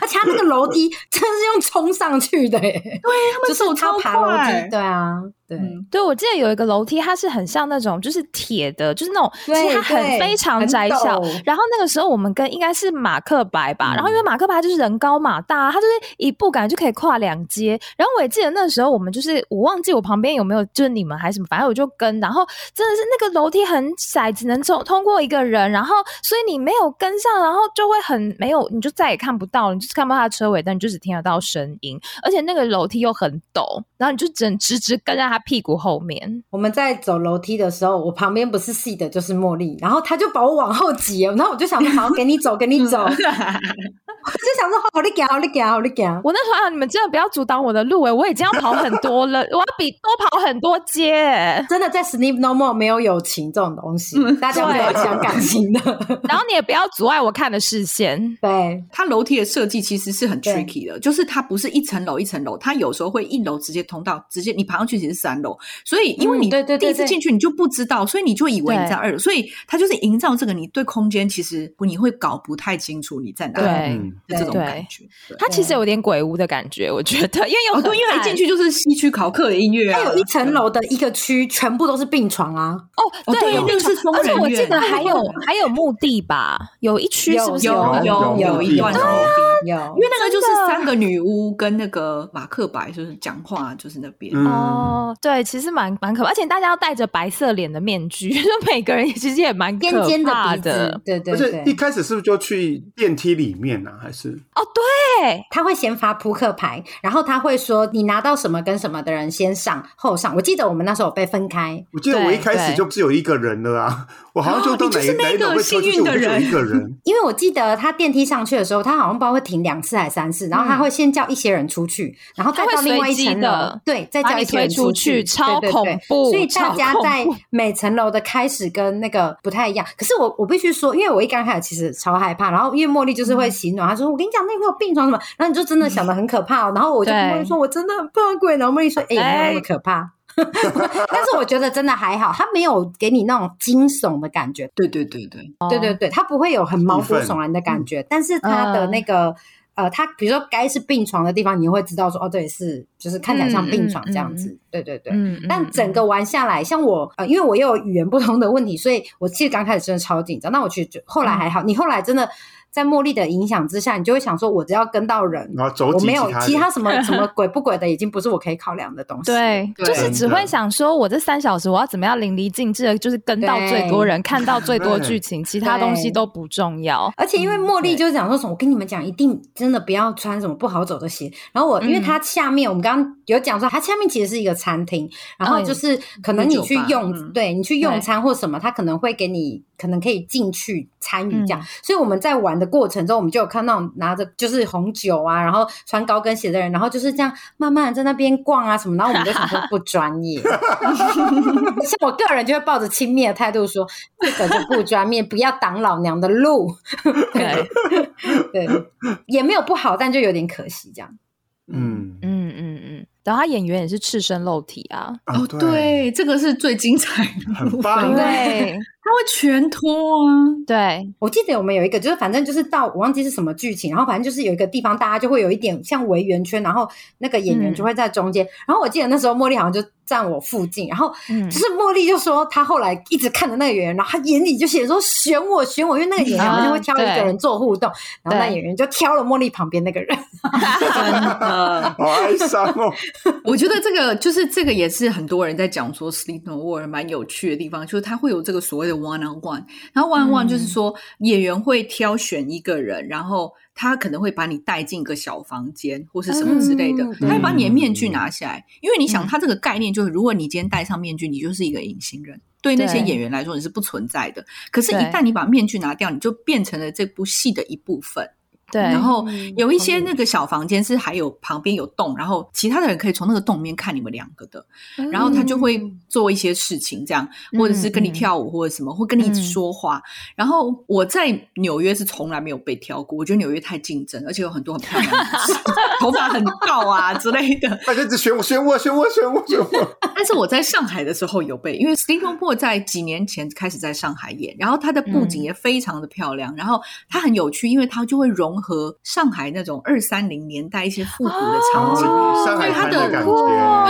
而且他那个楼梯真的是用冲上去的耶，对他们就是他爬楼快梯，对啊，对。嗯对，我记得有一个楼梯，它是很像那种就是铁的，就是那种，其对实它很非常窄小。然后那个时候我们跟应该是马克白吧，然后因为马克白就是人高马大，他就是一步感觉就可以跨两阶。然后我也记得那时候我们就是我忘记我旁边有没有就是你们还是什么，反正我就跟，然后真的是那个楼梯很窄，只能走通过一个人，然后所以你没有跟上，然后就会很没有，你就再也看不到，你就是看不到他的车尾灯，你就只听得到声音，而且那个楼梯又很陡，然后你就只能直直跟在他屁股后面。我们在走楼梯的时候，我旁边不是细的就是茉莉，然后他就把我往后挤，然后我就想说好，给你走，给你走，我就想说好，你给，好，你给，好，你给。我那时候啊，你们真的不要阻挡我的路诶、我已经要跑很多了，我要比多跑很多街、欸。真的在 Sleep No More 没有友情这种东西，大家没有讲感情的。然后你也不要阻碍我看的视线。对，它楼梯的设计其实是很 tricky 的，就是它不是一层楼一层楼，它有时候会一楼直接通到直接你爬上去其实是三楼，所以因为你第一次进去你就不知道，所以你就以为你在二楼，所以它就是营造这个你对空间其实你会搞不太清楚你在哪里对嗯的这种感觉。对。它其实有点鬼屋的感觉，我觉得，因为有哦，对，因为一进去就是西区考克的音乐啊，它有一层楼的一个区，全部都是病床啊。哦，对，哦对有病床那个是疯而且我记得。还有还有墓地吧，有一区是不是有有有有一段墓地。有因为那个就是三个女巫跟那个马克白，就是讲话，就是那边。嗯哦，对，其实蛮蛮可怕，而且大家要戴着白色脸的面具，就每个人其实也蛮尖尖的鼻子，。对对而且一，开始是不是就去电梯里面呢、啊？还是哦，对，他会先发扑克牌，然后他会说你拿到什么跟什么的人先上后上。我记得我们那时候被分开，我记得我一开始就只有一个人了啊，我好像就到哪一、哦就是那哪一楼个幸运的人一个人。因为我记得他电梯上去的时候，他好像不知道会停两次还是三次，然后他会先叫一些人出去，然后再到另外一层楼，对，再叫一些人出去，去超恐怖所以大家在每层楼的开始跟那个不太一样。可是我我必须说，因为我一刚开始其实超害怕，然后因为茉莉就是嗯。会洗暖，她说我跟你讲那个有病床什么，然后你就真的想的很可怕、哦，然后我就跟对茉莉说我真的很怕鬼，然后茉莉说哎、没有那么可怕。但是我觉得真的还好，它没有给你那种惊悚的感觉，对对对对，对对对，它不会有很毛骨悚然的感觉，但是它的那个。呃，它比如说该是病床的地方，你会知道说，哦，这里是就是看起来像病床这样子，对对对。嗯，但整个玩下来，像我呃，因为我也有语言不通的问题，所以我其实刚开始真的超紧张。那我其实后来还好，你后来真的在茉莉的影响之下，你就会想说，我只要跟到人，然后走我没有其他什么 什么鬼不鬼的，已经不是我可以考量的东西。对，对就是只会想说，我这三小时我要怎么样淋漓尽致的，就是跟到最多人，看到最多 剧情，其他东西都不重要。而且因为茉莉就是讲说什么，我跟你们讲，一定真的不要穿什么不好走的鞋。然后我，因为它下面我们刚刚有讲说，它下面其实是一个餐厅，然后就是可能你去用，嗯对你去用餐或什么，它可能会给你，可能可以进去参与这样。嗯所以我们在玩的过程中，我们就有看到拿着就是红酒啊，然后穿高跟鞋的人，然后就是这样慢慢在那边逛啊什么，然后我们就想说不专业。像我个人就会抱着轻蔑的态度说，这个就不专业，不要挡老娘的路。对，对，也没有不好，但就有点可惜这样。嗯嗯嗯嗯。然后他演员也是赤身露体啊，哦，对，这个是最精彩的部分，很棒对他会全脱啊，对，我记得我们有一个，就是反正就是到我忘记是什么剧情，然后反正就是有一个地方，大家就会有一点像围圆圈，然后那个演员就会在中间。然后我记得那时候茉莉好像就站我附近，然后嗯就是茉莉就说她后来一直看着那个演员，然后她眼里就写说选我选我，因为那个演员好像会挑一个人做互动，然后那演员就挑了茉莉旁边那个人。真的。好哀伤哦。我觉得这个就是这个也是很多人在讲说《Sleep No More》蛮有趣的地方，就是他会有这个所谓的 one on one，然后 one on one 就是说、演员会挑选一个人，然后他可能会把你带进一个小房间或是什么之类的，嗯他会把你的面具嗯拿下来，因为你想，嗯他这个概念就是，如果你今天戴上面具，你就是一个隐形人。对那些演员来说，你是不存在的。可是，一旦你把面具拿掉，你就变成了这部戏的一部分。对，然后嗯有一些那个小房间是还有旁边有洞，然后其他的人可以从那个洞里面看你们两个的，然后他就会嗯做一些事情，这样或者是跟你跳舞或者什么，会跟你一直说话。然后我在纽约是从来没有被挑过，我觉得纽约太竞争，而且有很多很漂亮 头发很高啊之类的。大家一直选我，选我，选我，选我，选我。但是我在上海的时候有被，因为 p o 在几年前开始在上海演，然后它的布景也非常的漂亮，然后它很有趣，因为它就会融合上海那种二三零年代一些复古的场景。哦上海所以它的对，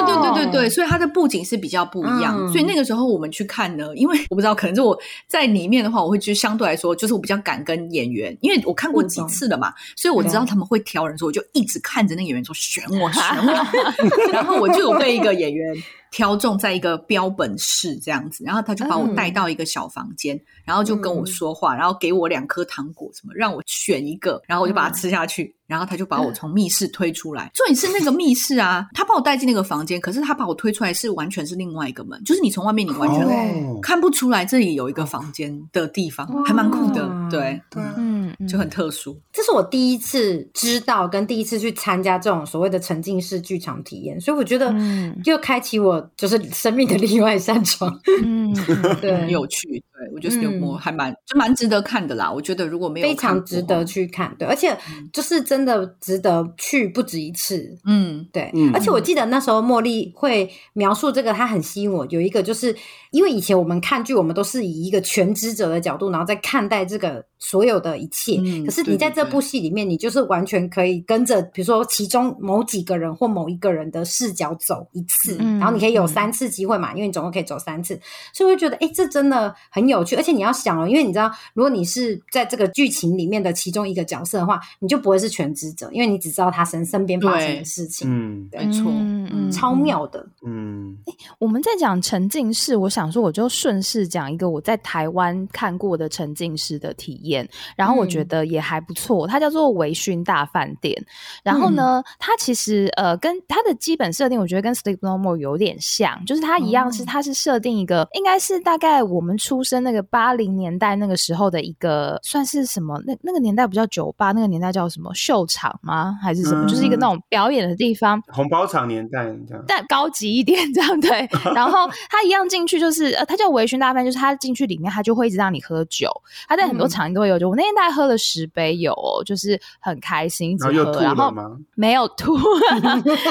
对对对对，所以它的布景是比较不一样。嗯所以那个时候我们去看呢，因为我不知道，可能是我在里面的话，我会就相对来说，就是我比较敢跟演员，因为我看过几次了嘛，所以我知道他们会挑人，所以我就一直看着那个演员说选我选我，然后我就有被一个演员。挑中在一个标本室这样子，然后他就把我带到一个小房间，然后就跟我说话，然后给我两颗糖果，什么让我选一个，然后我就把它吃下去，然后他就把我从密室推出来。重点是那个密室啊，他把我带进那个房间，可是他把我推出来是完全是另外一个门，就是你从外面你完全哦看不出来这里有一个房间的地方，还蛮酷的，对，对啊，嗯，嗯就很特殊。这是我第一次知道跟第一次去参加这种所谓的沉浸式剧场体验，所以我觉得嗯就开启我就是生命的另外一扇窗。嗯，嗯对很，有趣，对我觉得是有嗯我还蛮就蛮值得看的啦。我觉得如果没有非常值得，去看，对，而且就是真的值得去不止一次。嗯，对，嗯而且我记得那时候茉莉会描述这个，她很吸引我。有一个就是因为以前我们看剧，我们都是以一个全知者的角度，然后再看待这个所有的一切。嗯可是你在这部戏里面，你就是完全可以跟着，比如说其中某几个人或某一个人的视角走一次，嗯然后你可以有嗯三次机会嘛，因为你总共可以走三次，所以我会觉得，哎，这真的很有趣。而且你要想哦，因为你知道，如果你是在这个剧情里面的其中一个角色的话，你就不会是全知者，因为你只知道他身身边发生的事情。嗯没错，嗯嗯超妙的，嗯，我们在讲沉浸式，我想说我就顺势讲一个我在台湾看过的沉浸式的体验，然后我觉得也还不错，它叫做微醺大饭店。然后呢，它其实呃跟它的基本设定，我觉得跟 Sleep No More 有点像，就是它一样是哦它是设定一个应该是大概我们出生那个八零年代那个时候的一个算是什么？那那个年代不叫酒吧，那个年代叫什么秀场吗？还是什么？就是一个那种表演的地方。红包场年代这样，但高级一点，这样对。然后他一样进去，就是呃，他叫微醺大饭，就是他进去里面，他就会一直让你喝酒。他在很多嗯场都会有酒，我那天大概喝了十杯有、哦，就是很开心，一直喝。然后又吐然后了吗？没有吐，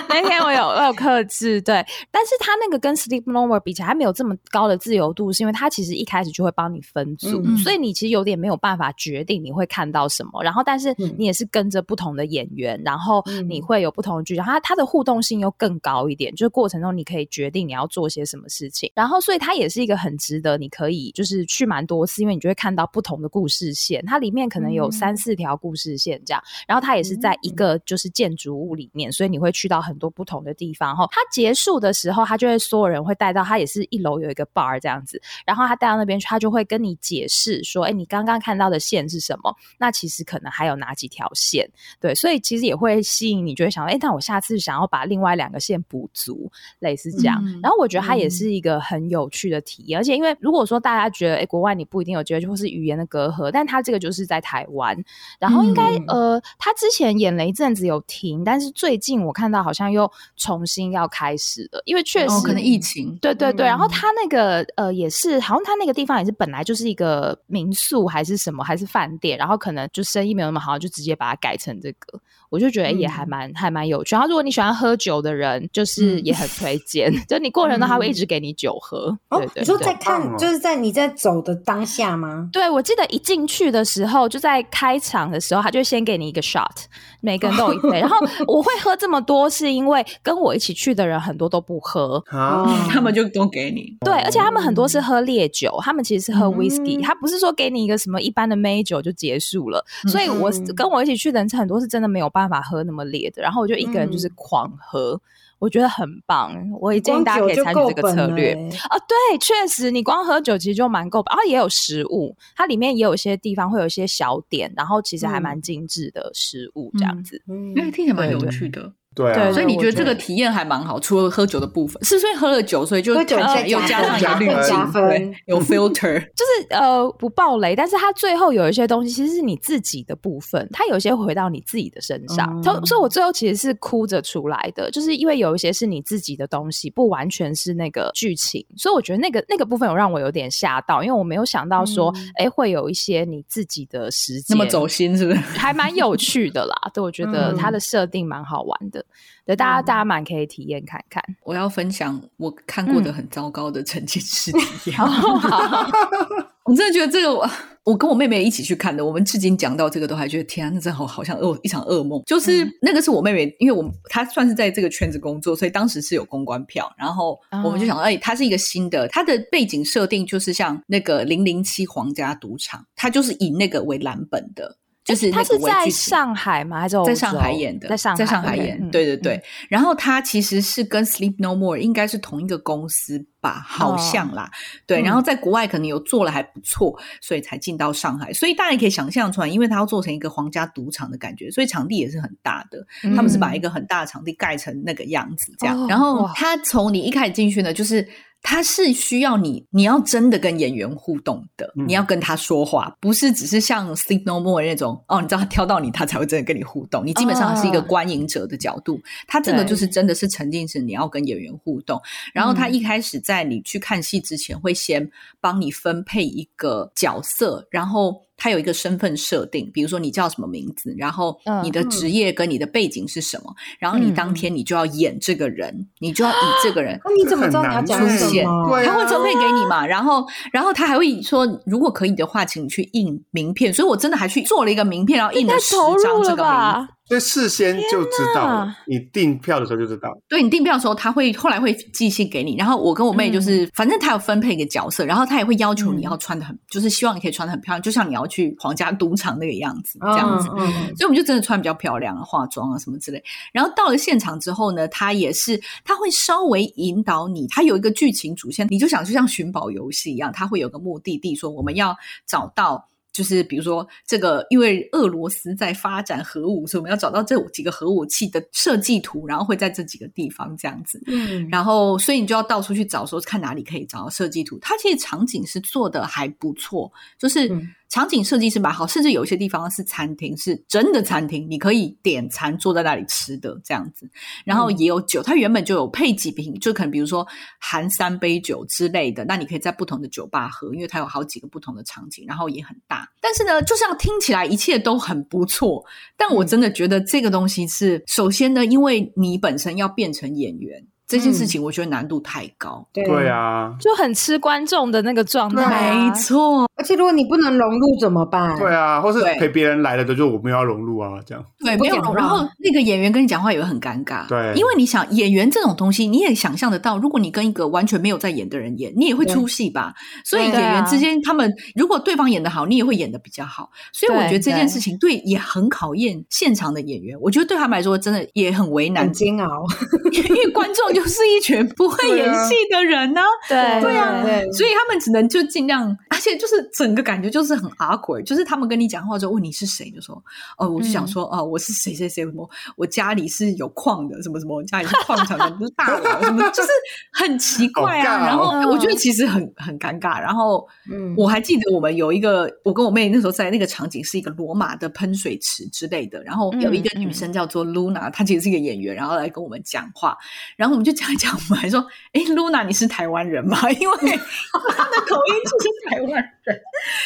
那天我有我有克制，对，但是他那个跟 Sleep No More 比起来，他没有这么高的自由度，是因为他其实一开始就会帮你分组，嗯所以你其实有点没有办法决定你会看到什么，然后但是嗯你也是跟着不同的演员，然后嗯你会有不同的剧情，它它的互动性又更高一点，就是过程中你可以决定你要做些什么事情，然后所以它也是一个很值得你可以就是去蛮多次，因为你就会看到不同的故事线，它里面可能有嗯三四条故事线这样，然后它也是在一个就是建筑物里面，所以你会去到很多不同的地方。后它结束的时候，它就会所有人会带到，它也是一楼有一个 bar 这样子，然后他带到那边去，他就会跟你解释说，哎，你刚刚看到的线是什么？那其实可能还有哪几条线？对，所以其实也会吸引你，就会想，哎，那我下次想要把另外两个线补足，类似这样。嗯。然后我觉得它也是一个很有趣的体验，而且因为如果说大家觉得，哎，国外你不一定有机会，或是语言的隔阂，但它这个就是在台湾，然后应该、嗯。呃，他之前演了一阵子有停，但是最近我看到好像又重新要开始了，因为确实、哦，可能疫情，对对对，然后嗯。他那个呃也是，好像他那个地方也是本来就是一个民宿还是什么还是饭店，然后可能就生意没有那么好，就直接把它改成这个，我就觉得也还嗯蛮、还蛮有趣。然后如果你喜欢喝酒的人，就是嗯也很推荐，就你过程中他会一直给你酒喝。哦对，对你说在看，哦就是在你在走的当下吗？对，我记得一进去的时候，就在开场的时候，他就先给你一个 shot，每个人都有一杯。然后我会喝这么多，是因为跟我一起去的人很多都不喝。啊，他们就都给你。对，而且他们很多是喝烈酒，他们其实是喝 whisky，、嗯他不是说给你一个什么一般的 may 酒就结束了。所以我嗯跟我一起去的人很多是真的没有办法喝那么烈的，然后我就一个人就是嗯狂喝。我觉得很棒，我也建议大家可以酒就参与这个策略。欸啊，对，确实，你光喝酒其实就蛮够，然后也有食物，它里面也有一些地方会有一些小点，然后其实还蛮嗯精致的食物这样子。嗯因为听起来蛮有趣的。对啊，所以你觉得这个体验还蛮好，除了喝酒的部分，是所以喝了酒，所以就喝酒看起来又加加上一个滤镜，有 filter，就是呃不爆雷，但是它最后有一些东西其实是你自己的部分，它有一些回到你自己的身上，嗯。所、所以我最后其实是哭着出来的，就是因为有一些是你自己的东西，不完全是那个剧情，所以我觉得那个那个部分有让我有点吓到，因为我没有想到说，哎、会有一些你自己的时间那么走心是不是？还蛮有趣的啦。对，我觉得它的设定蛮好玩的，对大家、大家蛮可以体验看看。我要分享我看过的很糟糕的沉浸式体验。好，我真的觉得这个我，我跟我妹妹一起去看的，我们至今讲到这个都还觉得天啊，那真好好像噩一场噩梦。就是、那个是我妹妹，因为我她算是在这个圈子工作，所以当时是有公关票，然后我们就想，哎、它是一个新的，它的背景设定就是像那个零零七皇家赌场，它就是以那个为蓝本的。就是他是在上海吗？还是在上海演的，在上海，在上海演，嗯对对对。然后他其实是跟 Sleep No More 应该是同一个公司吧，好像啦。对，嗯然后在国外可能有做了还不错，所以才进到上海。所以大家也可以想象出来，因为他要做成一个皇家赌场的感觉，所以场地也是很大的。嗯他们是把一个很大的场地盖成那个样子，这样。哦然后他从你一开始进去呢，就是。他是需要你，你要真的跟演员互动的，嗯你要跟他说话，不是只是像 Sleep No More 那种哦，你知道他挑到你，他才会真的跟你互动。你基本上是一个哦观影者的角度，他这个就是真的是沉浸式，你要跟演员互动。然后他一开始在你去看戏之前，会先帮你分配一个角色，然后。他有一个身份设定，比如说你叫什么名字，然后嗯你的职业跟你的背景是什么，然后你当天你就要演这个人，你就要以这个人那你怎么知道你要讲什出现他会分配给你嘛，然后，然后他还会说，如果可以的话，请你去印名片。所以我真的还去做了一个名片，然后印了太十张这个名。吧？所以事先就知道了，你订票的时候就知道。对你订票的时候，他会后来会寄信给你。然后我跟我妹就是，反正他有分配一个角色，然后他也会要求你要穿的很，就是希望你可以穿的很漂亮，就像你要去皇家赌场那个样子，这样子。嗯嗯所以我们就真的穿比较漂亮啊，化妆啊什么之类。然后到了现场之后呢，他也是他会稍微引导你，他有一个剧情主线，你就想就像寻宝游戏一样，他会有个目的地，说我们要找到。就是比如说，这个因为俄罗斯在发展核武，所以我们要找到这几个核武器的设计图，然后会在这几个地方这样子。嗯，然后，所以你就要到处去找，说看哪里可以找到设计图。它其实场景是做的还不错，就是嗯场景设计是蛮好，甚至有一些地方是餐厅，是真的餐厅，你可以点餐坐在那里吃的这样子。然后也有酒，它原本就有配几瓶，就可能比如说含三杯酒之类的，那你可以在不同的酒吧喝，因为它有好几个不同的场景，然后也很大。但是呢，就像听起来一切都很不错，但我真的觉得这个东西是，首先呢，因为你本身要变成演员。这件事情我觉得难度太高，对对，啊，就很吃观众的那个状态、啊，没错，而且如果你不能融入怎么办？对啊，或是陪别人来了的，就我们要融入啊，这样。对，没有融入。然后那个演员跟你讲话也会很尴尬，对。因为你想演员这种东西，你也想象得到，如果你跟一个完全没有在演的人演，你也会出戏吧。所以演员啊之间，他们如果对方演得好，你也会演得比较好。所以我觉得这件事情对也很考验现场的演员，我觉得对他们来说真的也很为难。很，煎熬。因为观众就是一群不会演戏的人呢、对对啊，对，所以他们只能就尽量，而且就是整个感觉就是很 awkward，就是他们跟你讲话之后问你是谁，就说哦，我就想说哦，我是谁谁谁，什么我家里是有矿的，什么什么，家里是矿场的，不是大佬，什么就是很奇怪啊。哦。然后嗯我觉得其实很很尴尬。然后嗯。我还记得我们有一个，我跟我妹那时候在那个场景是一个罗马的喷水池之类的，然后有一个女生叫做 Luna，她其实是一个演员，然后来跟我们讲话，然后我们就讲一讲，我们还说，哎，Luna 你是台湾人吗？因为他的口音就是台湾人，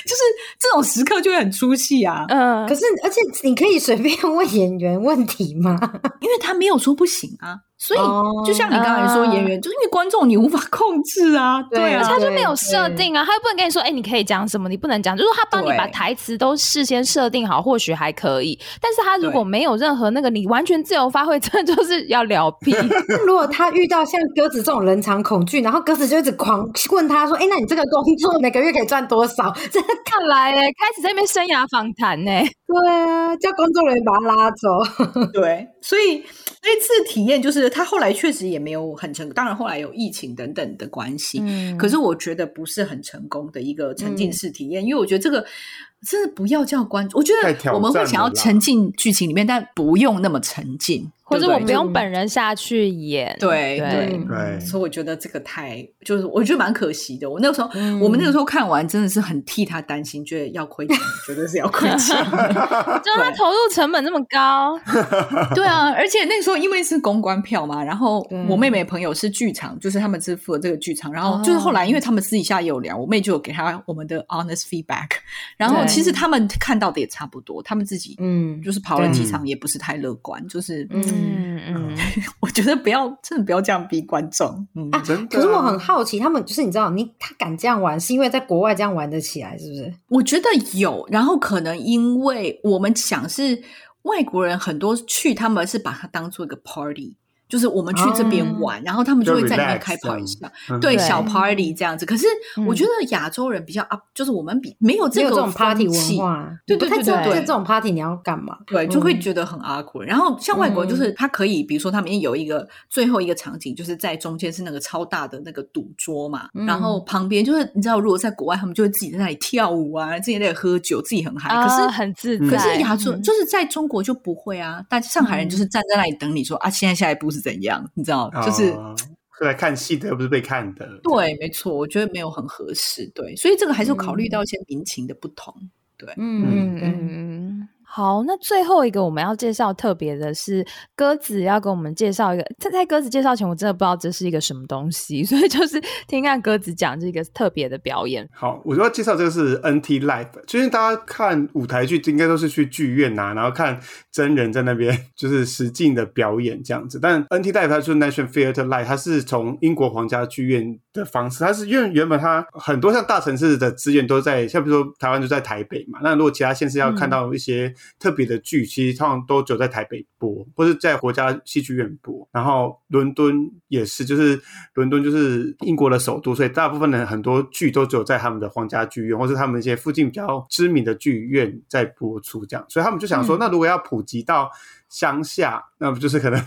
就是这种时刻就会很出戏啊，嗯，可是，而且你可以随便问演员问题吗？因为他没有说不行啊。所以哦，就像你刚才说，啊演员就是因为观众你无法控制啊，对对啊，他就没有对设定啊，他又不能跟你说，哎、你可以讲什么，你不能讲，就是他帮你把台词都事先设定好，或许还可以。但是他如果没有任何那个，你完全自由发挥，真的就是要聊屁。如果他遇到像鸽子这种人场恐惧，然后鸽子就一直狂问他说：“哎，那你这个工作每个月可以赚多少？”这看来、欸，开始在那边生涯访谈呢。对啊，叫工作人员把他拉走。对，所以那次体验就是他后来确实也没有很成功，当然后来有疫情等等的关系，嗯可是我觉得不是很成功的一个沉浸式体验，因为我觉得这个真的不要叫观众，我觉得我们会想要沉浸剧情里面，但不用那么沉浸，或者我不用本人下去演，对对嗯对所以我觉得这个太就是我觉得蛮可惜的。我那个时候，嗯我们那个时候看完真的是很替他担心，觉得要亏钱，绝对是要亏钱。就他投入成本那么高，对啊，而且那个时候因为是公关票嘛，然后我妹妹朋友是剧场，就是他们支付了这个剧场，然后就是后来因为他们私底下也有聊，我妹就有给他我们的 honest feedback，然后对其实他们看到的也差不多，他们自己嗯就是跑了对几场也不是太乐观，就是嗯嗯嗯，我觉得不要真的不要这样逼观众，嗯，啊真的。可是我很好奇，他们就是你知道，你他敢这样玩，是因为在国外这样玩得起来，是不是？我觉得有，然后可能因为我们想是外国人很多去，他们是把它当做一个 party。就是我们去这边哦。玩，然后他们就就会在里面开跑一下，这样对对。小 party 这样子。可是我嗯觉得亚洲人比较 up，就是我们比没有这个有这种 party 气文化，对对对对这种 party 你要干嘛？对，就会嗯。觉得很 awkward。然后像外国人，就是他可以，比如说他们有一个最后一个场景，就是在中间是那个超大的那个赌桌嘛，嗯。然后旁边就是你知道，如果在国外，他们就会自己在那里跳舞啊，自己在那里喝酒，自己很嗨。可啊是很自可是亚洲嗯。就是在中国就不会啊，但上海人就是站在那里等你说啊，现在下一步是怎样，你知道，就是。哦是来看戏的，又不是被看的。对，没错，我觉得没有很合适。对，所以这个还是考虑到一些民情的不同。对，嗯嗯对嗯嗯。好，那最后一个我们要介绍特别的是鸽子要跟我们介绍一个，在在鸽子介绍前，我真的不知道这是一个什么东西，所以就是听看鸽子讲这个特别的表演。好，我就要介绍这个是 NT Live，最近大家看舞台剧应该都是去剧院呐、然后看真人在那边 就是实境的表演这样子。但 NT Live 它就是 National Theatre Live，它是从英国皇家剧院的方式，它是因为原本它很多像大城市的资源都在，像比如说台湾就在台北嘛，那如果其他县市要看到一些特别的剧，其实通常都只有在台北播，或是在国家戏剧院播。然后伦敦也是，就是伦敦就是英国的首都，所以大部分的很多剧都只有在他们的皇家剧院，或是他们一些附近比较知名的剧院在播出，这样。所以他们就想说，嗯那如果要普及到乡下，那不就是可能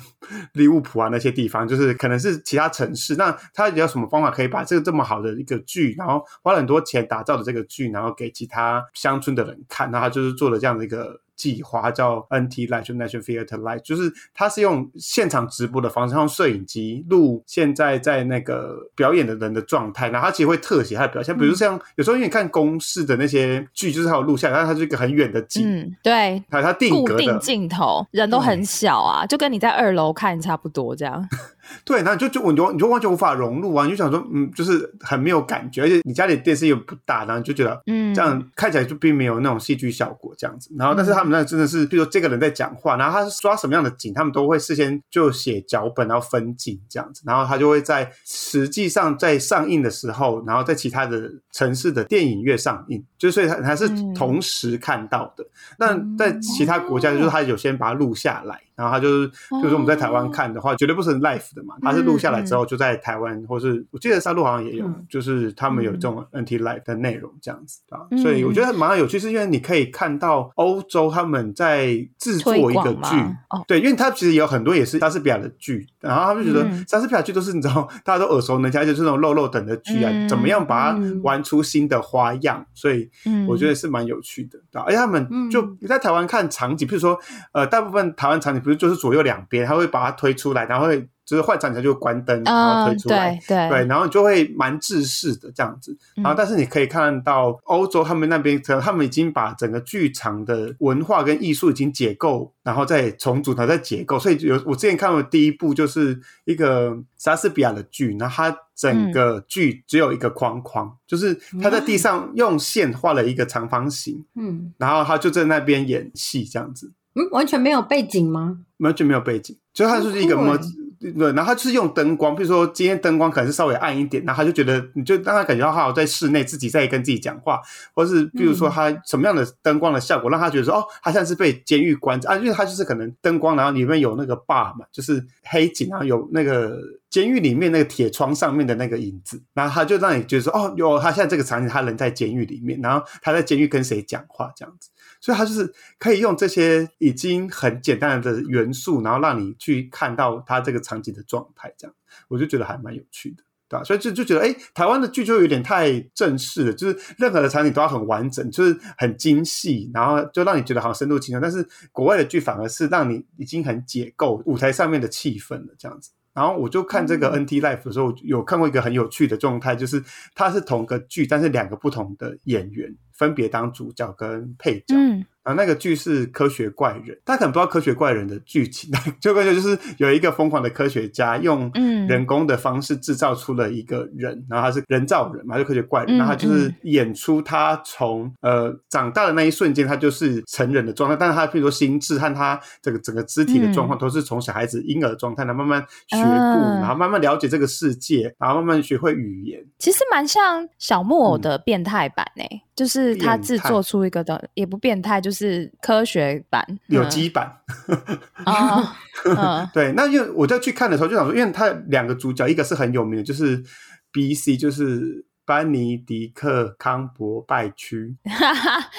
利物浦啊那些地方，就是可能是其他城市，那他有什么方法可以把这个这么好的一个剧，然后花了很多钱打造的这个剧，然后给其他乡村的人看，那他就是做了这样的一个。计划叫 NT Live，就 National Theatre Live，就是它是用现场直播的方式，用摄影机录现在在那个表演的人的状态，然后它其实会特写他的表现，比如像有时候因为你看公式的那些剧，就是它有录下来，但是它是一个很远的景，嗯，对，还有它定固定格的，镜头，人都很小啊，就跟你在二楼看差不多这样。对，然后就就你就你就完全无法融入啊，你就想说，嗯，就是很没有感觉，而且你家里电视又不大，然后就觉得，嗯这样看起来就并没有那种戏剧效果这样子。然后，但是他们那真的是，比如说这个人在讲话，然后他是抓什么样的景，他们都会事先就写脚本，然后分景这样子，然后他就会在实际上在上映的时候，然后在其他的城市的电影院上映，就所以他还是嗯。同时看到的。那在其他国家，就是他有先把它录下来，然后他就是，比如说我们在台湾看的话，绝对不是 live 的嘛，他是录下来之后就在台湾，或是我记得沙鹿好像也有嗯，就是他们有这种 NT live 的内容这样子啊，嗯所以我觉得蛮有趣，是因为你可以看到欧洲他们在制作一个剧哦，对，因为他其实有很多也是莎士比亚的剧，然后他们就觉得嗯。莎士比亚剧都是你知道大家都耳熟能详，就是那种肉肉等的剧啊，嗯怎么样把它嗯。玩出新的花样，所以嗯我觉得是蛮有趣的，对吧而且他们嗯。就在台湾看场景，譬如说，呃，大部分台湾场景不是就是左右两边，他会把它推出来，然后会就是换场景就会关灯，然后啊，推出来。对对对，然后就会蛮制式的这样子，然后但是你可以看到欧洲他们那边，可能他们已经把整个剧场的文化跟艺术已经解构，然后再重组，然后再解构。所以有我之前看过第一部就是一个莎士比亚的剧，然后它整个剧只有一个框框，就是他在地上用线画了一个长方形，嗯然后他就在那边演戏这样子。嗯，完全没有背景吗？完全没有背景，就它就是一个模好酷欸对，然后他就是用灯光，比如说今天灯光可能是稍微暗一点，然后他就觉得你就让他感觉到他好像在室内自己在跟自己讲话，或是比如说他什么样的灯光的效果，让他觉得说哦，他像是被监狱关着啊，因为他就是可能灯光，然后里面有那个 bar 嘛，就是黑景，然后有那个监狱里面那个铁窗上面的那个影子，然后他就让你觉得说哦，有他现在这个场景，他人在监狱里面，然后他在监狱跟谁讲话这样子。所以他就是可以用这些已经很简单的元素，然后让你去看到他这个场景的状态，这样我就觉得还蛮有趣的。对吧？所以就就觉得，哎，台湾的剧就有点太正式了，就是任何的场景都要很完整，就是很精细，然后就让你觉得好像深度轻松。但是国外的剧反而是让你已经很解构舞台上面的气氛了，这样子。然后我就看这个 NT Life 的时候，有看过一个很有趣的状态，就是它是同个剧，但是两个不同的演员分别当主角跟配角。嗯，啊，那个剧是《科学怪人》，大家可能不知道《科学怪人》的剧情，就感觉就是有一个疯狂的科学家用嗯。人工的方式制造出了一个人，然后他是人造人嘛，就科学怪人，嗯然后他就是演出他从呃长大的那一瞬间，他就是成人的状态，但是他譬如说心智和他这个整个肢体的状况都是从小孩子婴儿状态，然后慢慢学步，嗯然后慢慢了解这个世界，然后慢慢学会语言。其实蛮像小木偶的变态版诶、就是他制作出一个的，也不变态，就是科学版，有嗯。机版，啊，嗯 对，那因为我在去看的时候就想说，因为他两个主角，一个是很有名的，就是 B C，就是班尼迪克·康伯拜区，哈哈，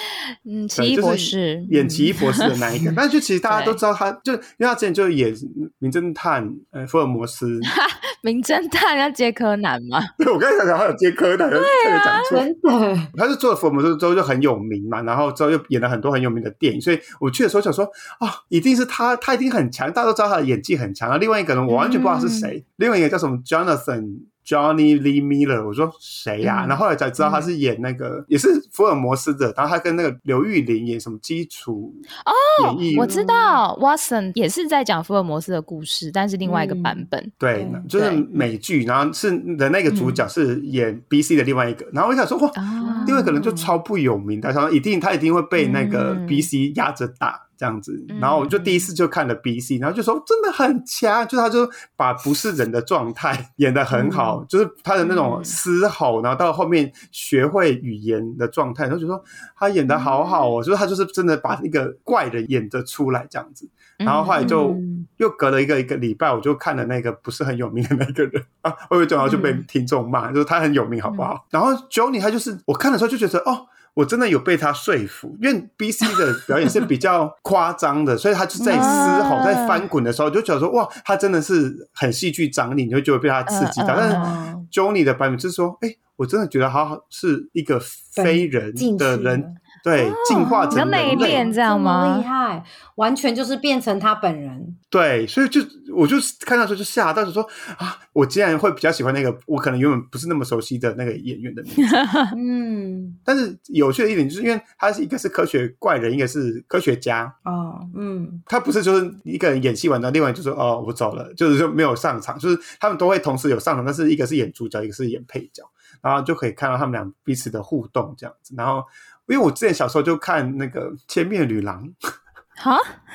嗯，奇异对就是博士演奇异博士的那一个。但就其实大家都知道他，就因为他之前就演名侦探呃福尔摩斯，名侦探要接柯南吗？对我刚才想讲他有接柯南，特别讲错。真的，他是做了福尔摩斯之后就很有名嘛，然后之后又演了很多很有名的电影，所以我去的时候想说啊，一定是他，他一定很强，大家都知道他的演技很强啊。另外一个人我完全不知道是谁，另外一个叫什么 Jonathan。Johnny Lee Miller，我说谁呀、嗯。然后后来才知道他是演那个，也是福尔摩斯的。然后他跟那个刘玉玲演什么基础哦，我知道，Watson 也是在讲福尔摩斯的故事，但是另外一个版本。对对，就是美剧，然后是的那个主角是演 B C 的另外一个，然后我想说哇，啊另外一个人就超不有名的，他说一定他一定会被那个嗯。B C 压着打这样子，嗯然后我就第一次就看了 B C，然后就说真的很强，就他就把不是人的状态 演得很好，就是他的那种嗯。嘶吼，然后到后面学会语言的状态，然后就说他演得好好哦，就是他就是真的把那个怪人演得出来这样子，然后后来就嗯。又隔了一个一个礼拜，我就看了那个不是很有名的那个人啊，我有讲到就被听众骂，就是他很有名好不好？然后 Johnny 他就是我看的时候就觉得哦。我真的有被他说服，因为 B C 的表演是比较夸张的，所以他就在嘶吼、啊在翻滚的时候，就觉得说哇，他真的是很戏剧张力，你就觉得被他刺激到。但是嗯 Johnny 的版本就是说，哎、我真的觉得他是一个非人的人，对，进化成人类内敛，这样吗厉？害，完全就是变成他本人。对，所以就我就看到时候就吓到，就说啊，我竟然会比较喜欢那个我可能原本不是那么熟悉的那个演员的名字。嗯，但是有趣的一点就是，因为他是一个是科学怪人，一个是科学家，哦，嗯，他不是就是一个人演戏完了，另外就是哦我走了，就是就没有上场，就是他们都会同时有上场，但是一个是演主角，一个是演配角，然后就可以看到他们俩彼此的互动这样子。然后因为我之前小时候就看那个《千面女郎》，哈，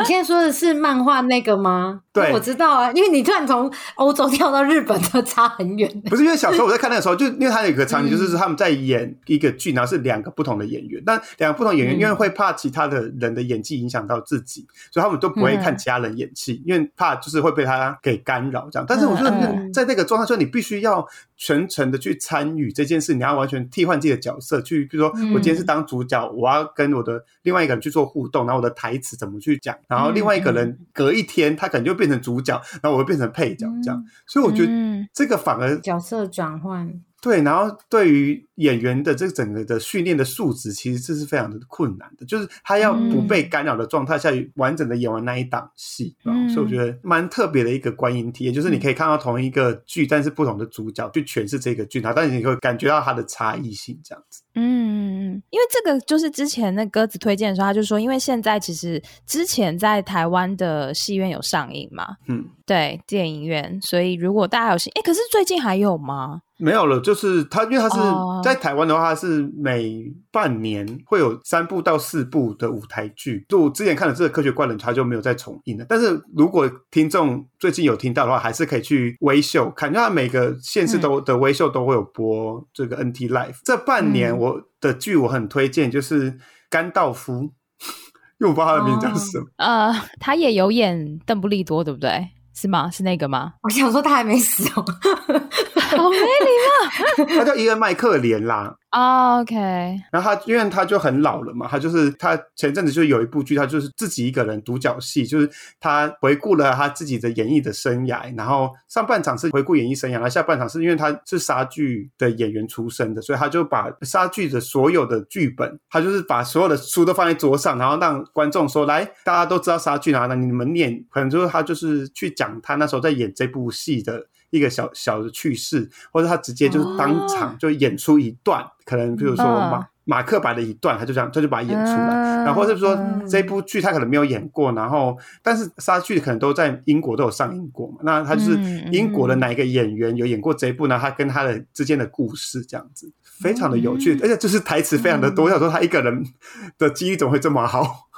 你现在说的是漫画那个吗？对我知道啊，因为你突然从欧洲跳到日本，就差很远。不是因为小时候我在看那个时候，就因为他有一个场景，就是他们在演一个剧，然后是两个不同的演员，但两个不同演员嗯因为会怕其他的人的演技影响到自己，所以他们都不会看其他人演戏，因为怕就是会被他给干扰这样。但是我觉得在那个状态下，你必须要全程的去参与这件事，你要完全替换自己的角色，去比如说我今天是当主角，我要跟我的另外一个人去做互动，然后我的台词怎么去讲，然后另外一个人隔一天他可能就变成主角，然后我会变成配角这样。所以我觉得嗯这个反而角色转换，对，然后对于演员的这整个的训练的素质，其实这是非常的困难的，就是他要不被干扰的状态下，完整的演完那一档戏，嗯所以我觉得蛮特别的一个观影体验，就是你可以看到同一个剧，但是不同的主角去诠释这个剧，然后但是你会感觉到它的差异性，这样子。嗯，因为这个就是之前那鸽子推荐的时候，他就说，因为现在其实之前在台湾的戏院有上映嘛，嗯，对，电影院，所以如果大家有兴，哎，可是最近还有吗？没有了，就是它，因为它是、哦在台湾的话，它是每半年会有三部到四部的舞台剧。就我之前看的这个《科学怪人》，它就没有再重映了。但是如果听众最近有听到的话，还是可以去微秀看，因为它每个县市都、的微秀都会有播这个 NT Life。这半年嗯我的剧我很推荐，就是甘道夫，因为我不知道他的名字叫什么。呃，他也有演邓布利多，对不对？是吗？是那个吗？我想说他还没死哦。好没礼貌 他叫伊恩麦克连啦。貌。OK，然后他因为他就很老了嘛，他就是他前阵子就有一部剧，他就是自己一个人独角戏，就是他回顾了他自己的演艺的生涯，然后上半场是回顾演艺生涯，然后下半场是因为他是莎剧的演员出身的，所以他就把莎剧的所有的剧本，他就是把所有的书都放在桌上，然后让观众说来，大家都知道莎剧哪，呢你们念，可能就是他就是去讲他那时候在演这部戏的。一个小小的趣事，或者他直接就是当场就演出一段，可能比如说马马克白的一段，他就这样他就把它演出来，然后是说这部剧他可能没有演过，然后但是莎剧可能都在英国都有上映过嘛，那他就是英国的哪一个演员有演过这一部呢？他跟他的之间的故事这样子，非常的有趣，而且就是台词非常的多。我想说他一个人的记忆怎么会这么好？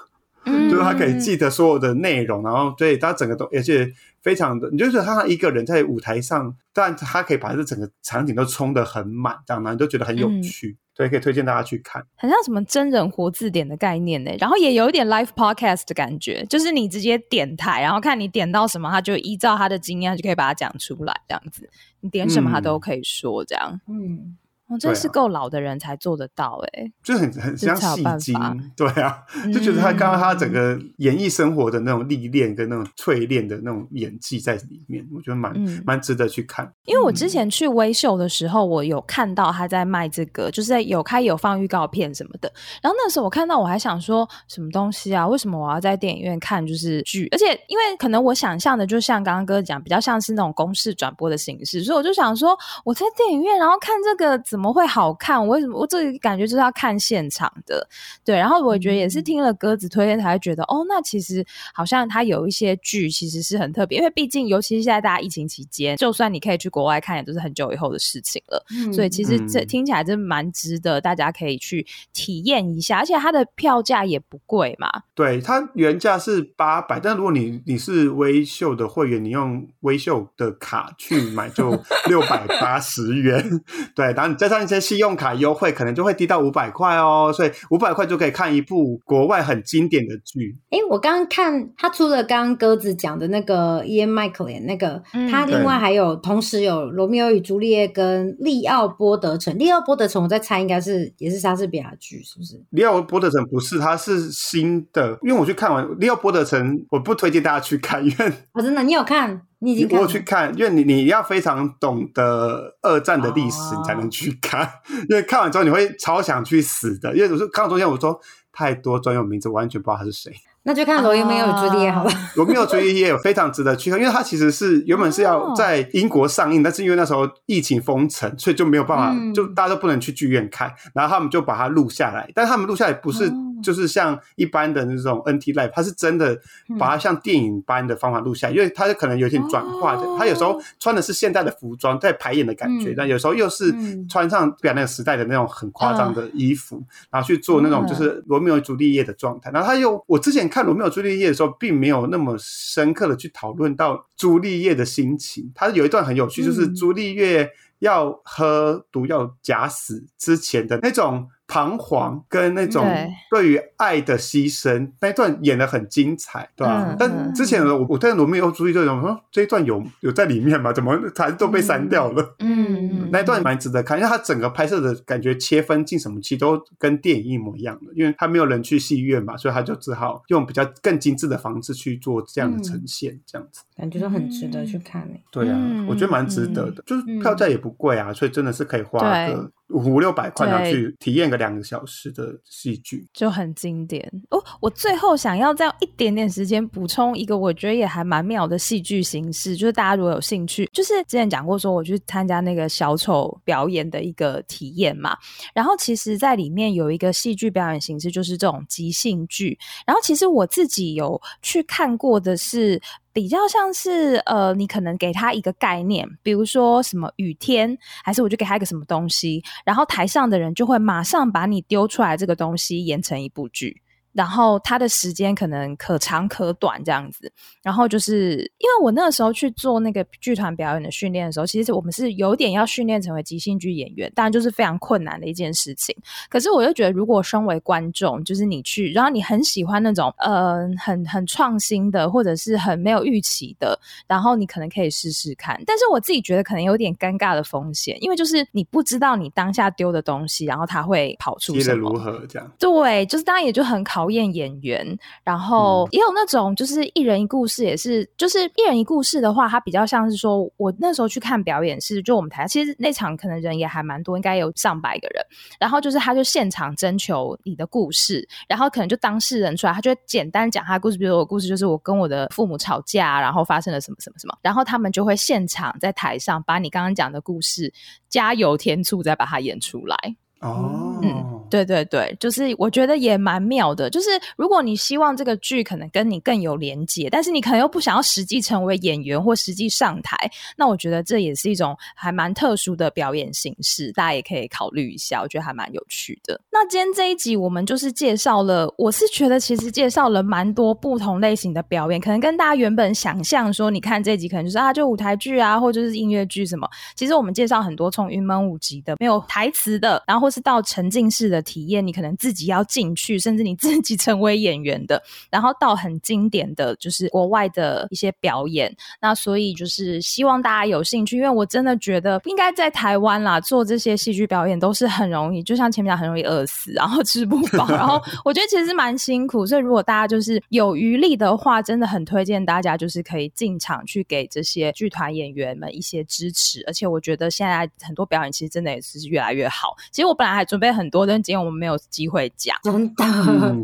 就是他可以记得所有的内容，然后对他整个都，而且非常的，你就觉得他一个人在舞台上，但他可以把这整个场景都充得很满，这样呢，你都觉得很有趣，所以可以推荐大家去看。很像什么真人活字典的概念呢？然后也有一点 live podcast 的感觉，就是你直接点台，然后看你点到什么，他就依照他的经验就可以把它讲出来，这样子，你点什么他都可以说，这样，嗯。哦，真是够老的人才做得到哎，就很很像戏精，对啊，就觉得他刚刚他整个演艺生活的那种历练跟那种淬炼的那种演技在里面，我觉得蛮蛮值得去看。因为我之前去微秀的时候，我有看到他在卖这个，就是在有开有放预告片什么的。然后那时候我看到，我还想说什么东西啊？为什么我要在电影院看就是剧？而且因为可能我想象的，就像刚刚哥讲，比较像是那种公式转播的形式，所以我就想说我在电影院然后看这个。怎么会好看？我为什么我这感觉就是要看现场的？对，然后我觉得也是听了鸽子推荐才会觉得，哦，那其实好像它有一些剧其实是很特别，因为毕竟尤其是现在大家疫情期间，就算你可以去国外看，也都是很久以后的事情了。所以其实这听起来真蛮值得，大家可以去体验一下，而且它的票价也不贵嘛。对，它原价是八百，但如果你你是微秀的会员，你用微秀的卡去买就六百八十元。对，然后你再。加上一些信用卡优惠，可能就会低到五百块哦，所以五百块就可以看一部国外很经典的剧。哎，我刚刚看他除了刚刚鸽子讲的那个 Ian Michael 那个，他另外还有同时有《罗密欧与朱丽叶》跟利奥波德城。利奥波德城我在猜应该是也是莎士比亚剧，是不是？利奥波德城不是，它是新的。因为我去看完利奥波德城，我不推荐大家去看，因为我真的你有看。你我去看，因为你你要非常懂得二战的历史，你才能去看。因为看完之后你会超想去死的。因为我说看到中间，我说太多专有名字，完全不知道他是谁。那就看罗密欧与朱丽叶好了。罗密欧与朱丽叶非常值得去看，因为它其实是原本是要在英国上映，但是因为那时候疫情封城，所以就没有办法，就大家都不能去剧院看。然后他们就把它录下来，但是他们录下来不是就是像一般的那种 NT Live，它是真的把它像电影般的方法录下来，因为它可能有点转化的。他有时候穿的是现代的服装在排演的感觉，但有时候又是穿上表那个时代的那种很夸张的衣服，然后去做那种就是罗密欧与朱丽叶的状态。然后他又我之前。看罗密欧朱丽叶的时候，并没有那么深刻的去讨论到朱丽叶的心情。他有一段很有趣，就是朱丽叶要喝毒药假死之前的那种。彷徨跟那种对于爱的牺牲那一段演的很精彩，对吧？但之前我我对罗密欧注意这种说这一段有有在里面吗？怎么还都被删掉了？嗯，那一段蛮值得看，因为它整个拍摄的感觉切分进什么期都跟电影一模一样的，因为他没有人去戏院嘛，所以他就只好用比较更精致的方式去做这样的呈现，这样子感觉都很值得去看诶。对啊，我觉得蛮值得的，就是票价也不贵啊，所以真的是可以花个。五六百块拿去体验个两个小时的戏剧，就很经典哦。我最后想要再一点点时间补充一个，我觉得也还蛮妙的戏剧形式，就是大家如果有兴趣，就是之前讲过说我去参加那个小丑表演的一个体验嘛。然后其实，在里面有一个戏剧表演形式，就是这种即兴剧。然后其实我自己有去看过的是。比较像是呃，你可能给他一个概念，比如说什么雨天，还是我就给他一个什么东西，然后台上的人就会马上把你丢出来这个东西演成一部剧。然后它的时间可能可长可短这样子。然后就是因为我那个时候去做那个剧团表演的训练的时候，其实我们是有点要训练成为即兴剧演员，当然就是非常困难的一件事情。可是我又觉得，如果身为观众，就是你去，然后你很喜欢那种呃很很创新的，或者是很没有预期的，然后你可能可以试试看。但是我自己觉得可能有点尴尬的风险，因为就是你不知道你当下丢的东西，然后它会跑出什么，如何这样？对，就是当然也就很考验演员。然后也有那种就是一人一故事，也是就是一人一故事的话，它比较像是说我那时候去看表演是，就我们台其实那场可能人也还蛮多，应该有上百个人。然后就是他就现场征求你的故事，然后可能就当事人出来，他就会简单讲他的故事，比如我故事就是我跟我的父母吵架，然后发生了什么什么什么，然后他们就会现场在台上把你刚刚讲的故事加油添醋，再把它演出来。哦，嗯。对对对，就是我觉得也蛮妙的。就是如果你希望这个剧可能跟你更有连接，但是你可能又不想要实际成为演员或实际上台，那我觉得这也是一种还蛮特殊的表演形式，大家也可以考虑一下。我觉得还蛮有趣的。那今天这一集我们就是介绍了，我是觉得其实介绍了蛮多不同类型的表演，可能跟大家原本想象说，你看这一集可能就是啊，就舞台剧啊，或者是音乐剧什么。其实我们介绍很多从云门舞集的没有台词的，然后或是到沉浸式的。的体验，你可能自己要进去，甚至你 自己成为演员的，然后到很经典的就是国外的一些表演。那所以就是希望大家有兴趣，因为我真的觉得应该在台湾啦做这些戏剧表演都是很容易，就像前面讲很容易饿死，然后吃不饱，然后我觉得其实蛮辛苦。所以如果大家就是有余力的话，真的很推荐大家就是可以进场去给这些剧团演员们一些支持。而且我觉得现在很多表演其实真的也是越来越好。其实我本来还准备很多的。今天我们没有机会讲，真的，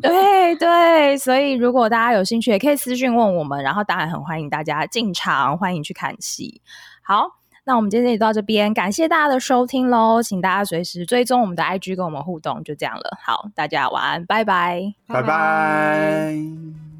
对对，所以如果大家有兴趣，也可以私讯问我们，然后当然很欢迎大家进场，欢迎去看戏。好，那我们今天就到这边，感谢大家的收听喽，请大家随时追踪我们的 IG，跟我们互动，就这样了。好，大家晚安，拜拜，拜拜。